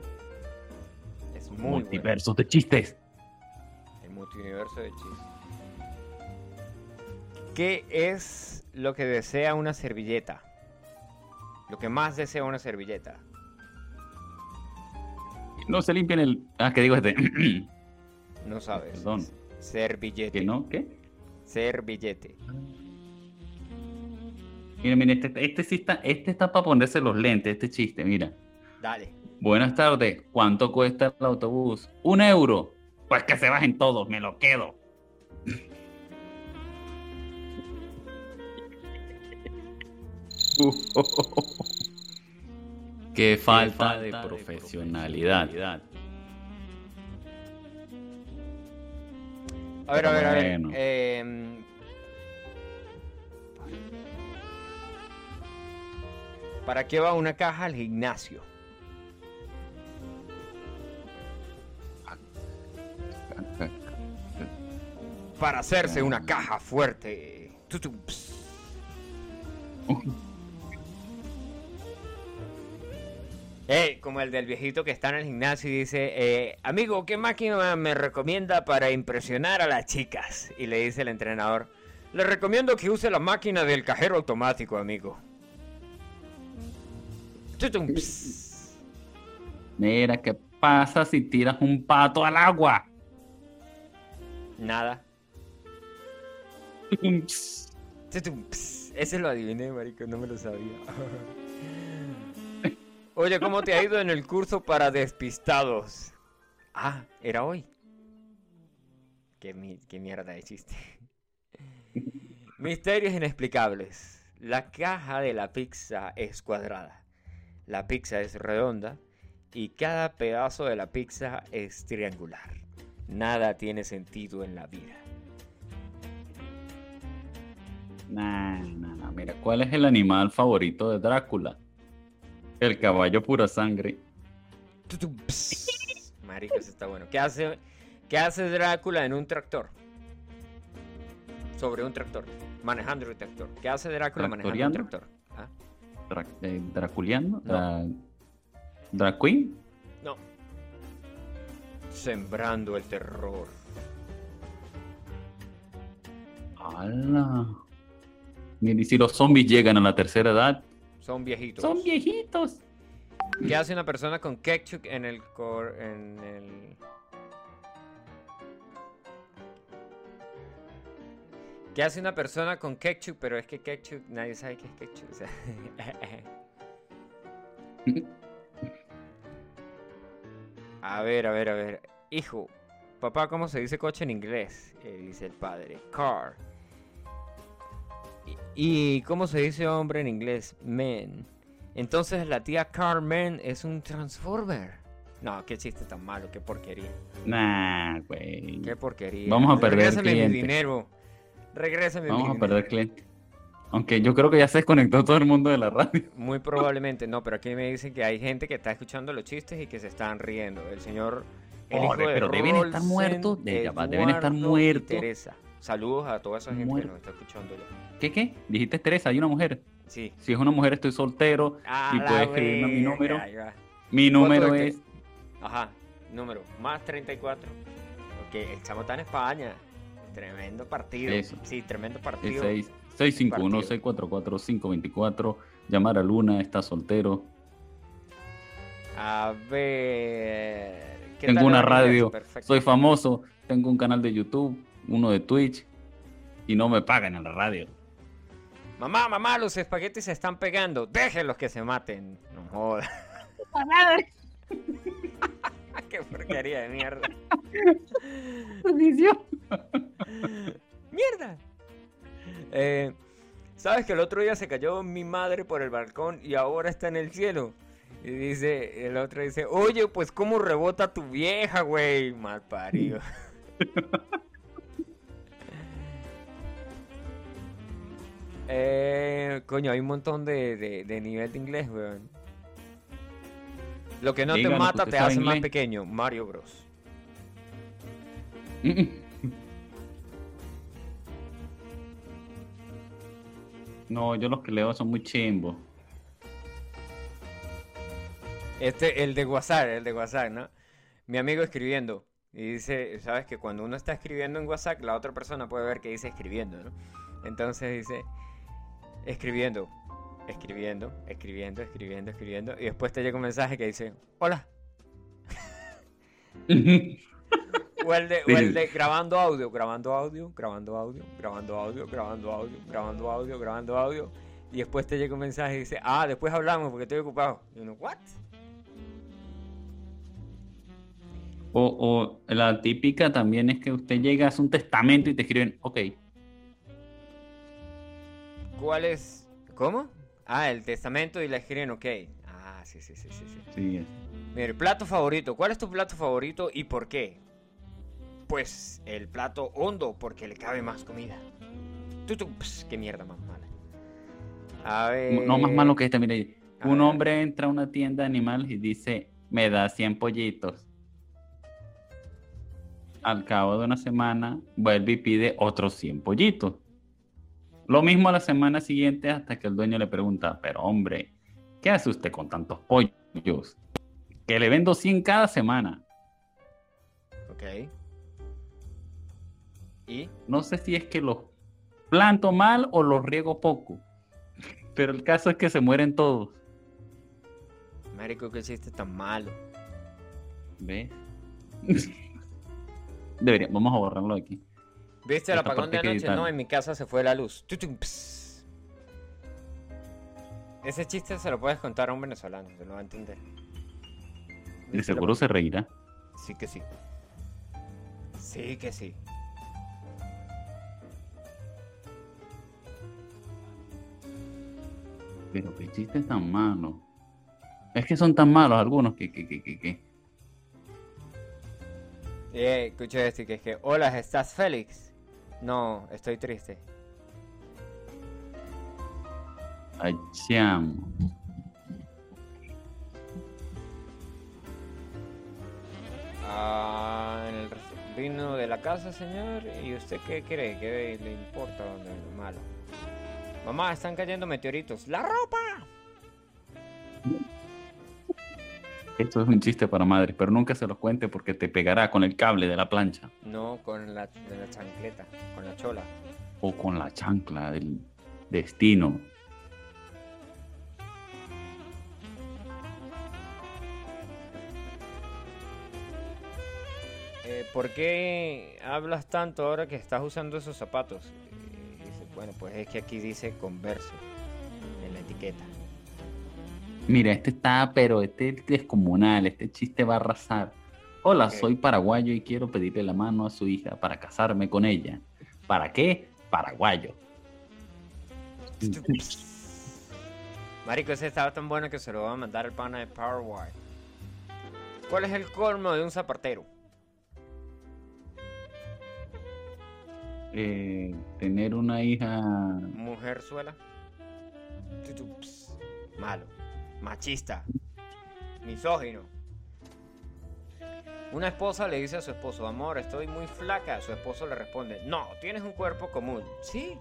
Muy bueno. Multiversos de chistes. El multiuniverso de chistes. ¿Qué es lo que desea una servilleta? Lo que más desea una servilleta. No se limpian el. Ah, que digo este. No sabes. Perdón. Servillete. ¿Que no? ¿Qué? Servillete. Mira, mira, este, este sí está, este está para ponerse los lentes, este chiste, mira. Dale. Buenas tardes, ¿cuánto cuesta el autobús? Un euro. Pues que se bajen todos, me lo quedo. Qué falta, de, profesionalidad. A ver, a ver, a ver. Bueno. em, ¿Para qué va una caja al gimnasio? Para hacerse una caja fuerte. Tutum, ps. Ey, como el del viejito que está en el gimnasio y dice, eh, amigo, ¿qué máquina me recomienda para impresionar a las chicas? Y le dice el entrenador, le recomiendo que use la máquina del cajero automático, amigo. Mira, ¿qué pasa si tiras un pato al agua? Nada. Ps. Ese lo adiviné, marico, no me lo sabía. Oye, ¿cómo te ha ido en el curso para despistados? Ah, era hoy. Qué mierda de chiste. Misterios inexplicables. La caja de la pizza es cuadrada. La pizza es redonda y cada pedazo de la pizza es triangular. Nada tiene sentido en la vida. Nah, nah, nah, Mira, ¿cuál es el animal favorito de Drácula? El caballo pura sangre. Marico, eso está bueno. ¿Qué hace, ¿Qué hace Drácula en un tractor? Sobre un tractor. Manejando un tractor. ¿Qué hace Drácula manejando un tractor? ¿Ah? Dra- eh, ¿Draculiano? No. Dra- ¿Drag Queen? No. Sembrando el terror. ¡Hala! Y si los zombies llegan a la tercera edad, Son viejitos. son viejitos. ¿Qué hace una persona con ketchup en el cor en el ¿Qué hace una persona con ketchup? Pero es que ketchup, nadie sabe qué es ketchup. o sea. a ver, a ver, a ver. Hijo, papá, ¿cómo se dice coche en inglés? Eh, dice el padre. Car. ¿Y, cómo se dice hombre en inglés? Man. Entonces la tía Carmen es un Transformer. No, qué chiste tan malo, qué porquería. Nah, güey. Qué porquería. Vamos a perder Regrésame mi cliente. dinero. Regrésame Vamos mi a dinero. perder cliente. Aunque yo creo que ya se desconectó todo el mundo de la radio. Muy probablemente no, pero aquí me dicen que hay gente que está escuchando los chistes y que se están riendo. El señor. El hijo Joder, de pero deben estar muertos, de- deben estar muertos. Teresa. Saludos a toda esa gente Muerto. que nos está escuchando. ya. ¿Qué, qué? Dijiste Teresa, hay una mujer. Sí. Si es una mujer, estoy soltero. A Y la puede escribirme a mi número. ya. Mi número es. este? Ajá, número. Más 34. Porque el chamo está en España. Tremendo partido. Eso. Sí, tremendo partido. 6 651-644-524. Llamar a Luna, está soltero. A ver. ¿qué Tengo tal una radio. Perfecto. Soy famoso. Tengo un canal de YouTube, uno de Twitch. Y no me pagan en la radio. Mamá, mamá, los espaguetis se están pegando. Déjenlos que se maten. No jodas. Qué porquería de mierda. ¡Mierda! Eh, ¿Sabes que el otro día se cayó mi madre por el balcón y ahora está en el cielo? Y dice, el otro dice, oye, pues cómo rebota tu vieja, güey. Mal parido. eh, coño, hay un montón de, de- de nivel de inglés, weón. Lo que no te mata te hace más pequeño. Mario Bros. No, yo los que leo son muy chimbos. Este, el de WhatsApp, el de WhatsApp, ¿no? Mi amigo escribiendo. Y dice, sabes que cuando uno está escribiendo en WhatsApp, la otra persona puede ver que dice escribiendo, ¿no? Entonces dice, escribiendo, escribiendo, escribiendo, escribiendo, escribiendo. Y después te llega un mensaje que dice, hola. O el, de, o el de grabando audio, grabando audio, grabando audio, grabando audio, grabando audio, grabando audio, grabando audio. Y después te llega un mensaje y dice, ah, después hablamos porque estoy ocupado. Y uno, ¿what? O, o la típica también es que usted llega, hace un testamento y te escriben, ok, ¿Cuál es? ¿Cómo? Ah, el testamento y la escriben, ok. Ah, sí, sí, sí, sí. sí. sí. Mira, plato favorito. ¿Cuál es tu plato favorito y por qué? Pues el plato hondo, porque le cabe más comida. Tú, tú, ps, qué mierda más mala. A ver. No más malo que este, mire. a Un ver. hombre entra a una tienda de animales y dice, me da 100 pollitos. Al cabo de una semana, vuelve y pide otros 100 pollitos. Lo mismo a la semana siguiente hasta que el dueño le pregunta, pero hombre, ¿qué hace usted con tantos pollos? Que le vendo 100 cada semana. Ok. ¿Y? No sé si es que los planto mal o los riego poco. Pero el caso es que se mueren todos. Marico, qué chiste tan malo. ¿Ves? Debería, vamos a borrarlo aquí. ¿Viste el apagón de anoche? No, en mi casa se fue la luz. Ese chiste se lo puedes contar a un venezolano, se lo va a entender. De seguro se reirá. Sí que sí. Sí que sí. Pero qué chiste tan malo. Es que son tan malos algunos que, que, que, que, que. Eh, escuché este que es que, hola, ¿estás Félix? No, estoy triste. Ay, chamo. Ah, en el vino de la casa, señor. ¿Y usted qué cree? ¿Qué le importa lo malo? Mamá, están cayendo meteoritos. ¡La ropa! Esto es un chiste para madres, pero nunca se los cuente porque te pegará con el cable de la plancha No, con la, de la chancleta, con la chola. o con la chancla del destino. Eh, ¿Por qué hablas tanto ahora que estás usando esos zapatos? Eh, dice, bueno, pues es que aquí dice Converse en la etiqueta. Mira, este está, pero este es descomunal, este chiste va a arrasar. Hola, soy paraguayo y quiero pedirle la mano a su hija para casarme con ella. ¿Para qué? Paraguayo. Marico, ese estaba tan bueno que se lo va a mandar el pana de Paraguay. ¿Cuál es el colmo de un zapatero? Eh, tener una hija Mujer ps. Malo. Machista. Misógino. Una esposa le dice a su esposo, amor, estoy muy flaca. Su esposo le responde, no, tienes un cuerpo común. Sí,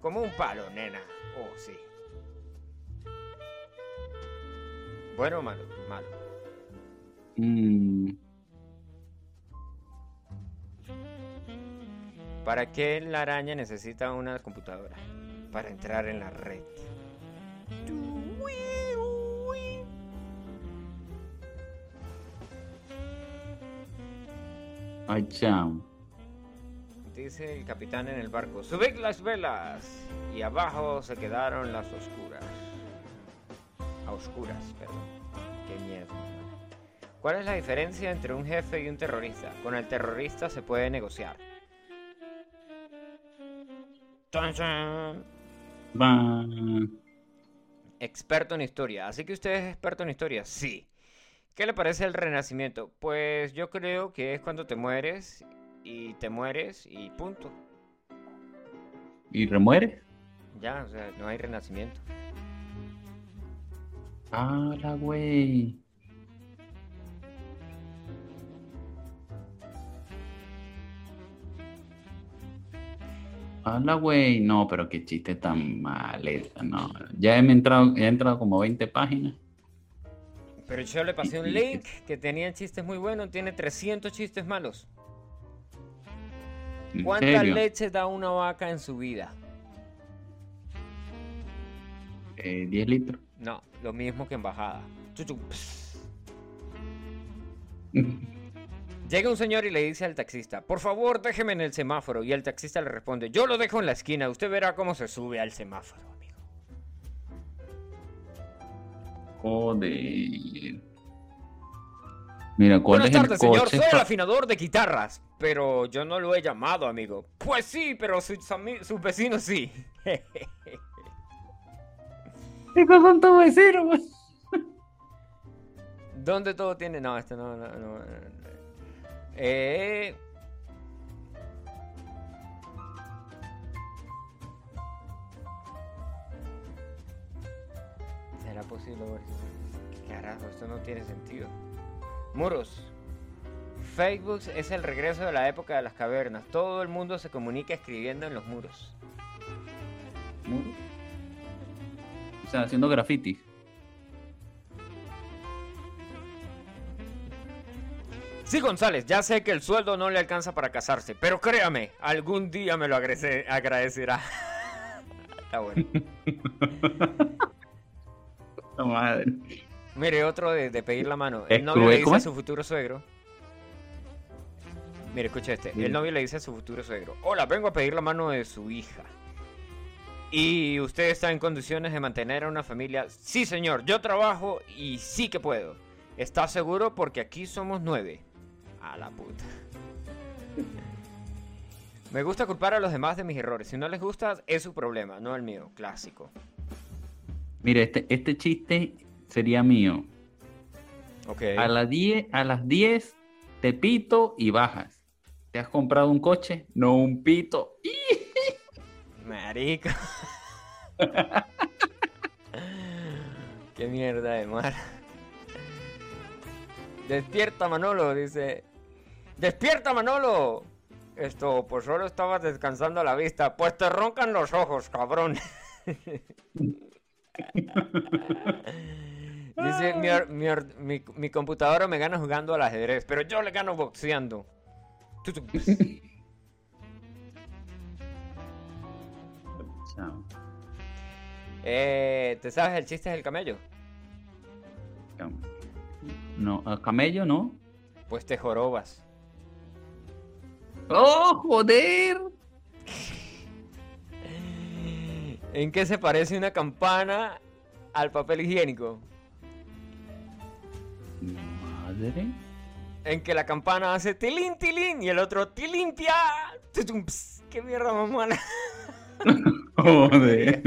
como un palo, nena. Oh, sí. Bueno o malo, malo. mm, ¿Para qué la araña necesita una computadora? Para entrar en la red. Ay. Dice el capitán en el barco, subid las velas. Y abajo se quedaron las oscuras. A oscuras, perdón. Qué miedo. ¿Cuál es la diferencia entre un jefe y un terrorista? Con el terrorista se puede negociar. Experto en historia. Así que usted es experto en historia. Sí. ¿Qué le parece el renacimiento? Pues yo creo que es cuando te mueres y te mueres y punto. ¿Y remueres? Ya, o sea, no hay renacimiento. Ah, la güey. Hola, güey. No, pero qué chiste tan maleta, no. Ya he entrado, he entrado como 20 páginas. Pero yo le pasé un link que tenía chistes muy buenos, tiene 300 chistes malos. ¿En ¿Cuánta serio? leche da una vaca en su vida? Eh, 10 litros. No, lo mismo que en bajada. Llega un señor y le dice al taxista, por favor déjeme en el semáforo. Y el taxista le responde, yo lo dejo en la esquina, usted verá cómo se sube al semáforo, amigo. Joder. Mira, ¿cuál Buenas es el tardes, señor, coche? soy el afinador de guitarras. Pero yo no lo he llamado, amigo. Pues sí, pero sus, vecinos sí. ¿Qué cosa son tus vecinos? ¿Dónde todo tiene? No, esto no, no, no, no. Eh... ¿Será posible? ver ¿Qué carajo? Esto no tiene sentido. Muros. Facebook es el regreso de la época de las cavernas. Todo el mundo se comunica escribiendo en los muros. O sea, haciendo graffiti. Sí, González, ya sé que el sueldo no le alcanza para casarse, pero créame, algún día me lo agradecerá. Está bueno. Madre. Mire, otro de, de pedir la mano. ¿Es El novio le dice a su futuro suegro. Mire, escucha este. El novio le dice a su futuro suegro: Hola, vengo a pedir la mano de su hija. ¿Y usted está en condiciones de mantener a una familia? Sí, señor, yo trabajo y sí que puedo. ¿Está seguro? Porque aquí somos nueve. A la puta. Me gusta culpar a los demás de mis errores. Si no les gusta, es su problema, no el mío. Clásico. Mire, este, este chiste sería mío. Ok. A las 10, a las 10 te pito y bajas. ¿Te has comprado un coche? No un pito. Marico. Qué mierda de mar. Despierta Manolo, dice. Despierta Manolo. Esto, pues solo estabas descansando a la vista. Pues te roncan los ojos, cabrón. Dice, mi, or- mi or- mi- mi computadora me gana jugando al ajedrez, pero yo le gano boxeando. Chao. Eh, ¿Te sabes el chiste del camello? Cam- No, a camello no. Pues te jorobas. ¡Oh, joder! ¿En qué se parece una campana al papel higiénico? Madre. En que la campana hace tilín, tilín y el otro tilimpia. ¡Qué mierda, mamona! Joder.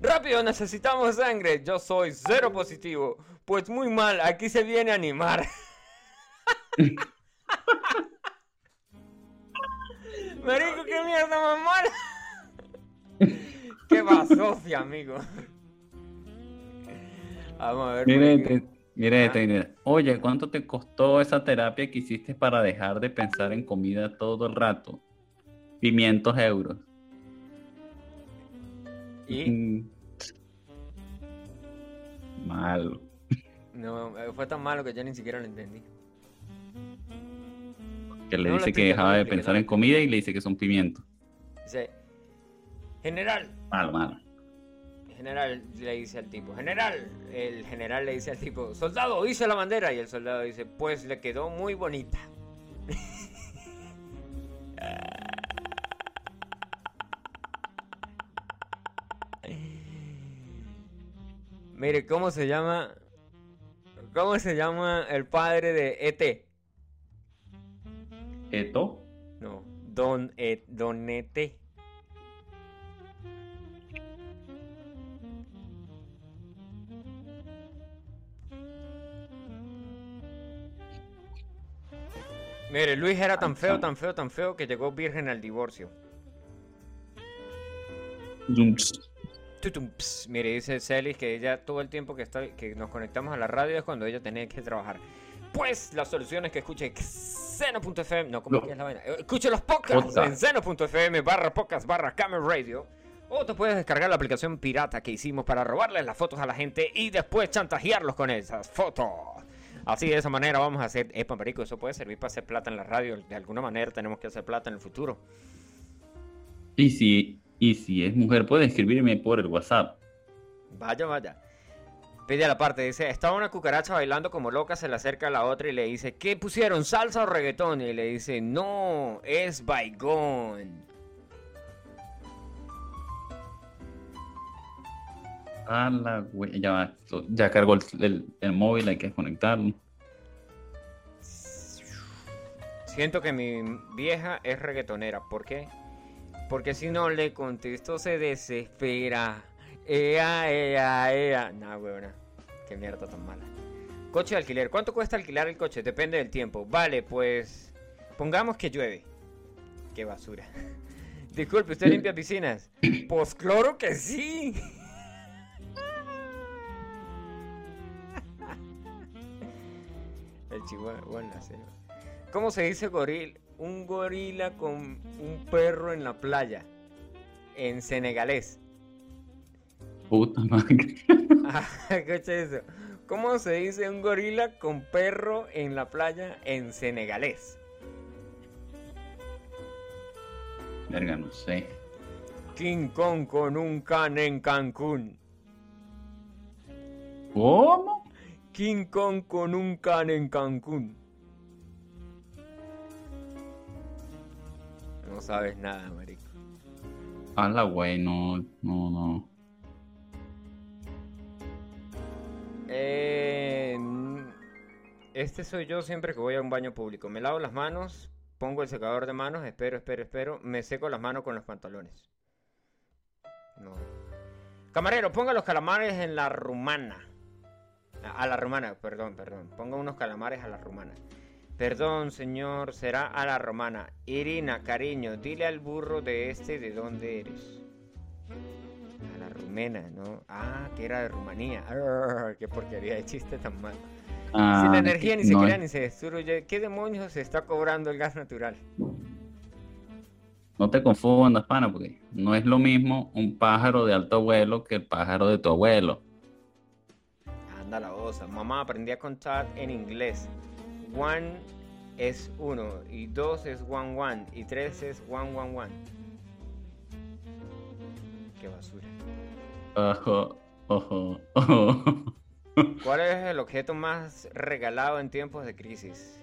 Rápido, necesitamos sangre. Yo soy cero positivo. Pues muy mal, aquí se viene a animar. Marico, qué mierda, mamona. Qué basofia, amigo. Vamos a ver. Mire, aquí. este, mire, Ah. este, mire. Oye, ¿cuánto te costó esa terapia que hiciste para dejar de pensar en comida todo el rato? 500 euros. Y Mm. Malo. no, eh, fue tan malo que yo ni siquiera lo entendí. Que le No dice que dejaba de pensar en comida y le dice que son pimientos. Dice, general, Malo, malo. general le dice al tipo, general, el general le dice al tipo, soldado, hice la bandera y el soldado dice, pues le quedó muy bonita. Mire, ¿cómo se llama? ¿Cómo se llama el padre de ET? ¿Esto? No, Don, E- Don ET. Mire, Luis era tan feo, tan feo, tan feo que llegó virgen al divorcio. Tutum, ps. Mire, dice Celis que ella todo el tiempo que, está, que nos conectamos a la radio es cuando ella tenía que trabajar. Pues la solución es que escuche Xeno.fm. No, ¿cómo No. que es la vaina? Eh, Escuche los podcasts Podcast. en Xeno.fm barra podcast barra Camel Radio. O te puedes descargar la aplicación pirata que hicimos para robarles las fotos a la gente y después chantajearlos con esas fotos. Así de esa manera vamos a hacer. Epa, marico, eso puede servir para hacer plata en la radio. De alguna manera tenemos que hacer plata en el futuro. Y si, y si es mujer, puede escribirme por el WhatsApp. Vaya, vaya. Pide a la parte, dice, estaba una cucaracha bailando como loca, se le acerca a la otra y le dice, ¿qué pusieron? ¿Salsa o reggaetón? Y le dice, no, es baigón. A la güey, ya va, ya cargó el, el- el móvil, hay que conectarlo. Siento que mi vieja es reggaetonera. ¿Por qué? Porque si no le contesto se desespera. Ea, ea, ea. Nah, weona. Qué mierda tan mala. Coche de alquiler. ¿Cuánto cuesta alquilar el coche? Depende del tiempo. Vale, pues... Pongamos que llueve. Qué basura. Disculpe, ¿usted limpia piscinas? Pues claro que sí. El chihuahua la selva. ¿Cómo se dice goril? Un gorila con un perro en la playa. En senegalés. Puta madre. Ah, escucha eso. ¿Cómo se dice un gorila con perro en la playa en senegalés? Verga, no sé. King Kong con un can en Cancún. ¿Cómo? King Kong con un can en Cancún. No sabes nada, marico. A la güey, no, no, no. Eh, este soy yo siempre que voy a un baño público. Me lavo las manos, pongo el secador de manos, espero, espero, espero. Me seco las manos con los pantalones. No. Camarero, ponga los calamares en la rumana. A la rumana, perdón, perdón. Ponga unos calamares a la rumana. Perdón, señor, será a la romana. Irina, cariño, dile al burro de este de dónde eres. A la rumena, ¿no? Ah, que era de Rumanía. Arr, qué porquería de chiste tan mal. Ah, si la energía ni se no crea es- ni se destruye, ¿qué demonios se está cobrando el gas natural? No te confundas, pana, porque no es lo mismo un pájaro de alto vuelo que el pájaro de tu abuelo. Mamá, aprendí a contar en inglés. One es uno, y dos es one one, y tres es one one one. Qué basura. Ojo, ojo, ojo. ¿Cuál es el objeto más regalado en tiempos de crisis?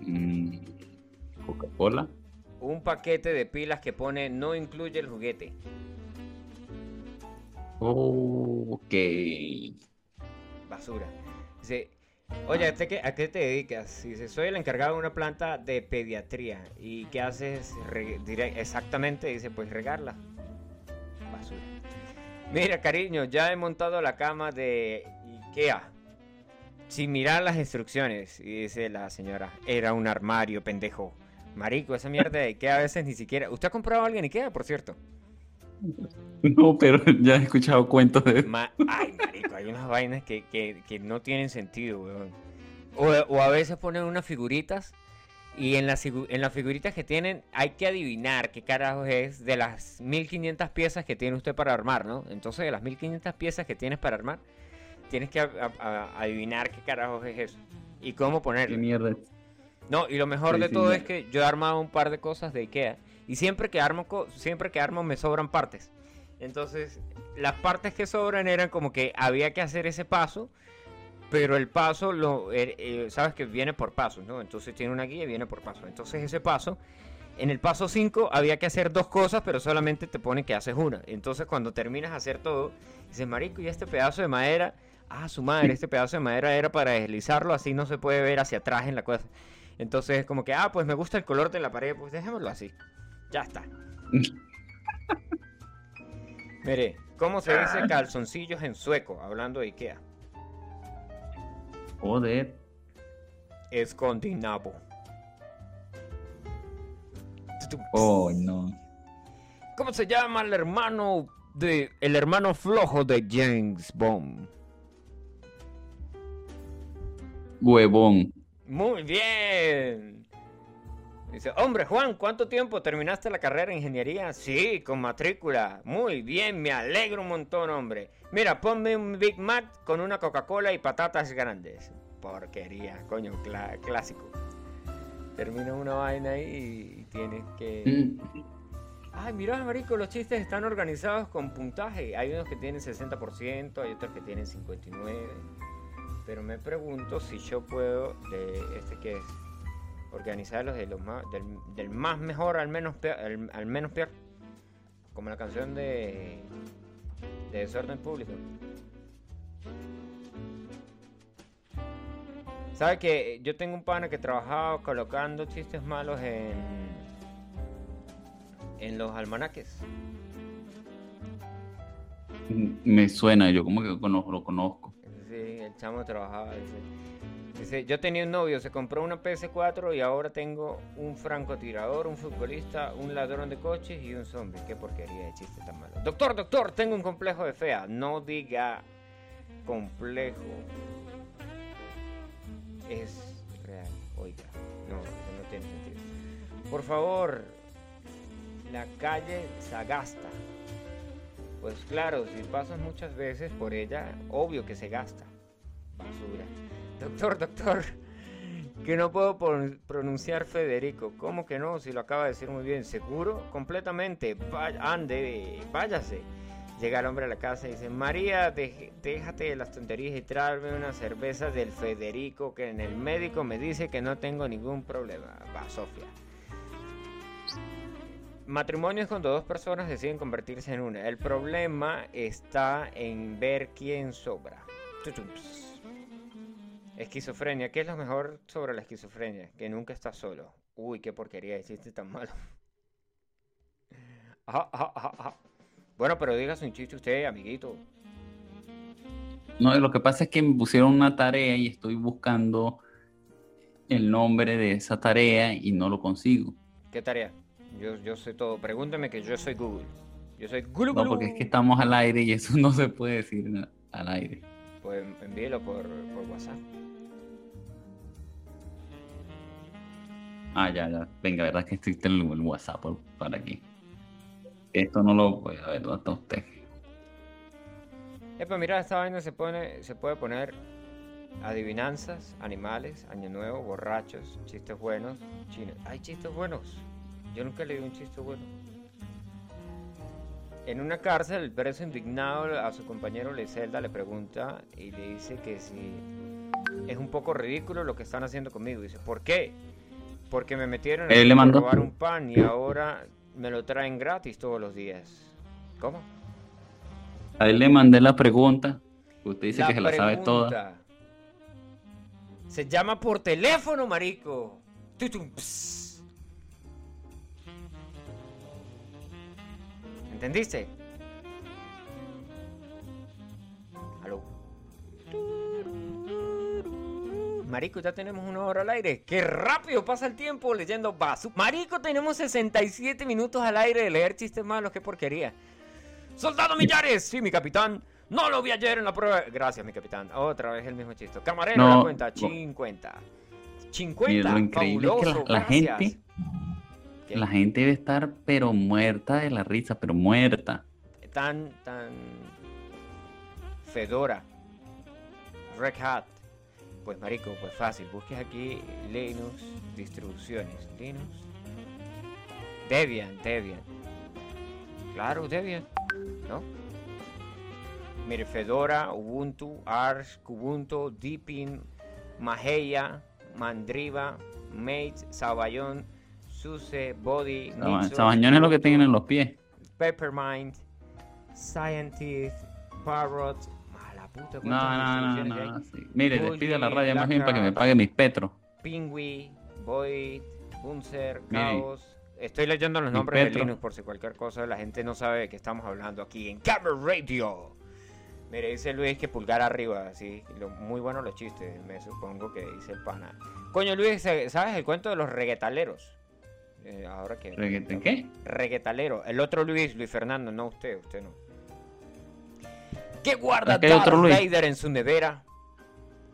Mm, Coca-Cola. Un paquete de pilas que pone no incluye el juguete. Ok. Basura. Dice, oye, ¿a qué- ¿a qué te dedicas? Dice, soy el encargado de una planta de pediatría. ¿Y qué haces? Exactamente, dice, pues regarla. Basura. Mira, cariño, ya he montado la cama de Ikea. Sin mirar las instrucciones. Y dice la señora, era un armario, pendejo. Marico, esa mierda de Ikea a veces ni siquiera... ¿Usted ha comprado algo en Ikea, por cierto? No, pero ya he escuchado cuentos de Ma- Ay, marico, hay unas vainas que, que- que no tienen sentido, weón. O, o a veces ponen unas figuritas y en las, en las figuritas que tienen hay que adivinar qué carajo es de las 1500 piezas que tiene usted para armar, ¿no? Entonces de las 1500 piezas que tienes para armar, tienes que a- a- a- adivinar qué carajo es eso y cómo qué ponerlo. mierda. es? No, y lo mejor Sí, de sí, todo es que yo he armado un par de cosas de Ikea y siempre que armo siempre que armo me sobran partes. Entonces, las partes que sobran eran como que había que hacer ese paso, pero el paso lo er- eh, sabes que viene por pasos, ¿no? Entonces tiene una guía y viene por pasos. Entonces, ese paso en el paso 5 había que hacer dos cosas, pero solamente te pone que haces una. Entonces, cuando terminas de hacer todo, dices, "Marico, y este pedazo de madera Ah, su madre, este pedazo de madera era para deslizarlo, así no se puede ver hacia atrás en la cosa. Entonces es como que, ah, pues me gusta el color de la pared, pues dejémoslo así. Ya está. Mire, ¿cómo se dice calzoncillos en sueco? Hablando de Ikea. Joder. Escondinabo. Oh, no. ¿Cómo se llama el hermano de el hermano flojo de James Bond? Huevón. Muy bien. Dice, hombre Juan, ¿cuánto tiempo terminaste la carrera de ingeniería? Sí, con matrícula. Muy bien, me alegro un montón, hombre. Mira, ponme un Big Mac con una Coca-Cola y patatas grandes. Porquería, coño, clásico. Termina una vaina ahí y tienes que... Mm. Ay, mira, marico, los chistes están organizados con puntaje. Hay unos que tienen 60%, hay otros que tienen 59%. Pero me pregunto si yo puedo, de este que es, organizarlos de los más, del, del más mejor al menos peor, al, al menos peor. Como la canción de, de Desorden Público. ¿Sabe que yo tengo un pana que trabajaba colocando chistes malos en, en los almanaques? Me suena, yo como que lo conozco. Sí, el chamo trabajaba. Dice, dice, yo tenía un novio, se compró una PS4 y ahora tengo un francotirador, un futbolista, un ladrón de coches y un zombie. Qué porquería de chiste tan malo. Doctor, doctor, tengo un complejo de fea. No diga complejo. Es real, oiga. No, eso no tiene sentido. Por favor, la calle Sagasta. Pues claro, si pasas muchas veces por ella, obvio que se gasta. Basura. Doctor, doctor, que no puedo pronunciar Federico. ¿Cómo que no? Si lo acaba de decir muy bien. ¿Seguro? Completamente. Vaya- ande, váyase. Llega el hombre a la casa y dice, María, déjate de las tonterías y tráeme una cerveza del Federico, que en el médico me dice que no tengo ningún problema. Va, Sofía. Matrimonio es cuando dos personas deciden convertirse en una. El problema está en ver quién sobra. Esquizofrenia. ¿Qué es lo mejor sobre la esquizofrenia? Que nunca estás solo. Uy, qué porquería de chiste tan malo. Ajá, ajá, ajá. Bueno, pero digas un chiste usted, amiguito. No, lo que pasa es que me pusieron una tarea y estoy buscando el nombre de esa tarea y no lo consigo. ¿Qué tarea? Yo, yo sé todo. Pregúntame que yo soy Google. Yo soy Google. No, porque es que estamos al aire y eso no se puede decir al aire. Pues envíelo por, por WhatsApp. Ah, ya, ya. Venga, verdad que existe el, el WhatsApp para aquí. Esto no lo puede ver ¿dónde está usted. Epa, mira, esta vaina se, pone, se puede poner adivinanzas, animales, año nuevo, borrachos, chistes buenos, chinos. Hay chistes buenos. Yo nunca leí un chiste bueno. En una cárcel, el preso indignado a su compañero Lecelda le pregunta y le dice que si es un poco ridículo lo que están haciendo conmigo. Dice, ¿por qué? Porque me metieron a robar un pan y ahora me lo traen gratis todos los días. ¿Cómo? A él le mandé la pregunta. Usted dice que se la sabe toda. Se llama por teléfono, marico. Tutum. ¿Entendiste? Marico, ya tenemos una hora al aire. ¡Qué rápido pasa el tiempo leyendo Basu! Marico, tenemos 67 minutos al aire de leer chistes malos. ¡Qué porquería! ¡Soldado Millares! Sí, mi capitán. No lo vi ayer en la prueba. Gracias, mi capitán. Otra vez el mismo chiste. Camarero, No, la cuenta. no. 50. 50. Mira, lo increíble es que la, gente, ¿Qué? la gente debe estar pero muerta de la risa, pero muerta. tan, tan Fedora, Red Hat. Pues marico, pues fácil, busques aquí Linux, distribuciones, Linux, Debian, Debian. Claro, Debian, ¿no? Mire, Fedora, Ubuntu, Arch, Kubuntu, Deepin, Mageia, Mandriva, Mate, Sabayón, Suse, Body, Saba- Nixos, Sabañón es lo que tienen en los pies. Peppermind, Scientist, Parrot. Puta, No, ¿cuántas no, no, no. sí. Mire, Bully, despide la radio más bien para que me pague mis petros. Pingui, Void, Bunzer, Chaos. Estoy leyendo los nombres de. Linux por si cualquier cosa la gente no sabe de qué estamos hablando aquí en Camera Radio. Mire, dice Luis que pulgar arriba, sí. lo- muy buenos los chistes, me supongo que dice el pana. Coño, Luis, ¿sabes el cuento de los reggaetaleros? Eh, ahora que... ¿Reggaeton qué? Reggaetalero. El otro Luis, Luis Fernando, no usted, usted no. ¿Qué guarda otro Darth Luis. Vader en su nevera?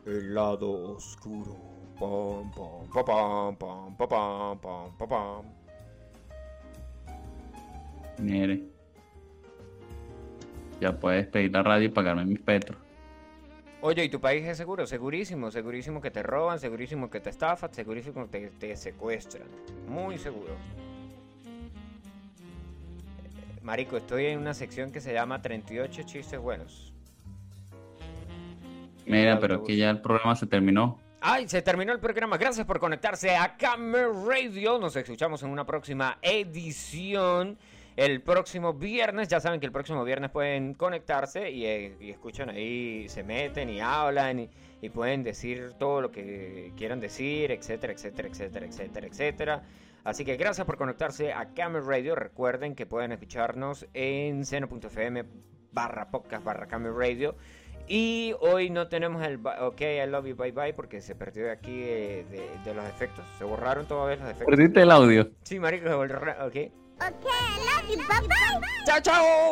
El lado oscuro. Pam, pam, pa, pam, pam, pa, pam, pam, pa, pam. Mire. Ya puedes pedir la radio y pagarme mis petros. Oye, ¿y tu país es seguro? Segurísimo, segurísimo que te roban, segurísimo que te estafan, segurísimo que te, te secuestran. Muy seguro. Marico, estoy en una sección que se llama 38 chistes buenos. Mira, Autobús. pero que ya el programa se terminó. Ay, se terminó el programa. Gracias por conectarse a Camera Radio. Nos escuchamos en una próxima edición. El próximo viernes, ya saben que el próximo viernes pueden conectarse y, eh, y escuchan ahí, se meten y hablan y, y pueden decir todo lo que quieran decir, etcétera, etcétera, etcétera, etcétera, etcétera. Así que gracias por conectarse a Camera Radio. Recuerden que pueden escucharnos en seno.fm barra podcast barra Camera Radio. Y hoy no tenemos el ba- OK, I love you, bye bye, porque se perdió de aquí eh, de, de los efectos. Se borraron todos los efectos. Perdiste el audio. Sí, marico, se borraron. Ok. Okay, I love you. Bye bye. ¡Chao, chao!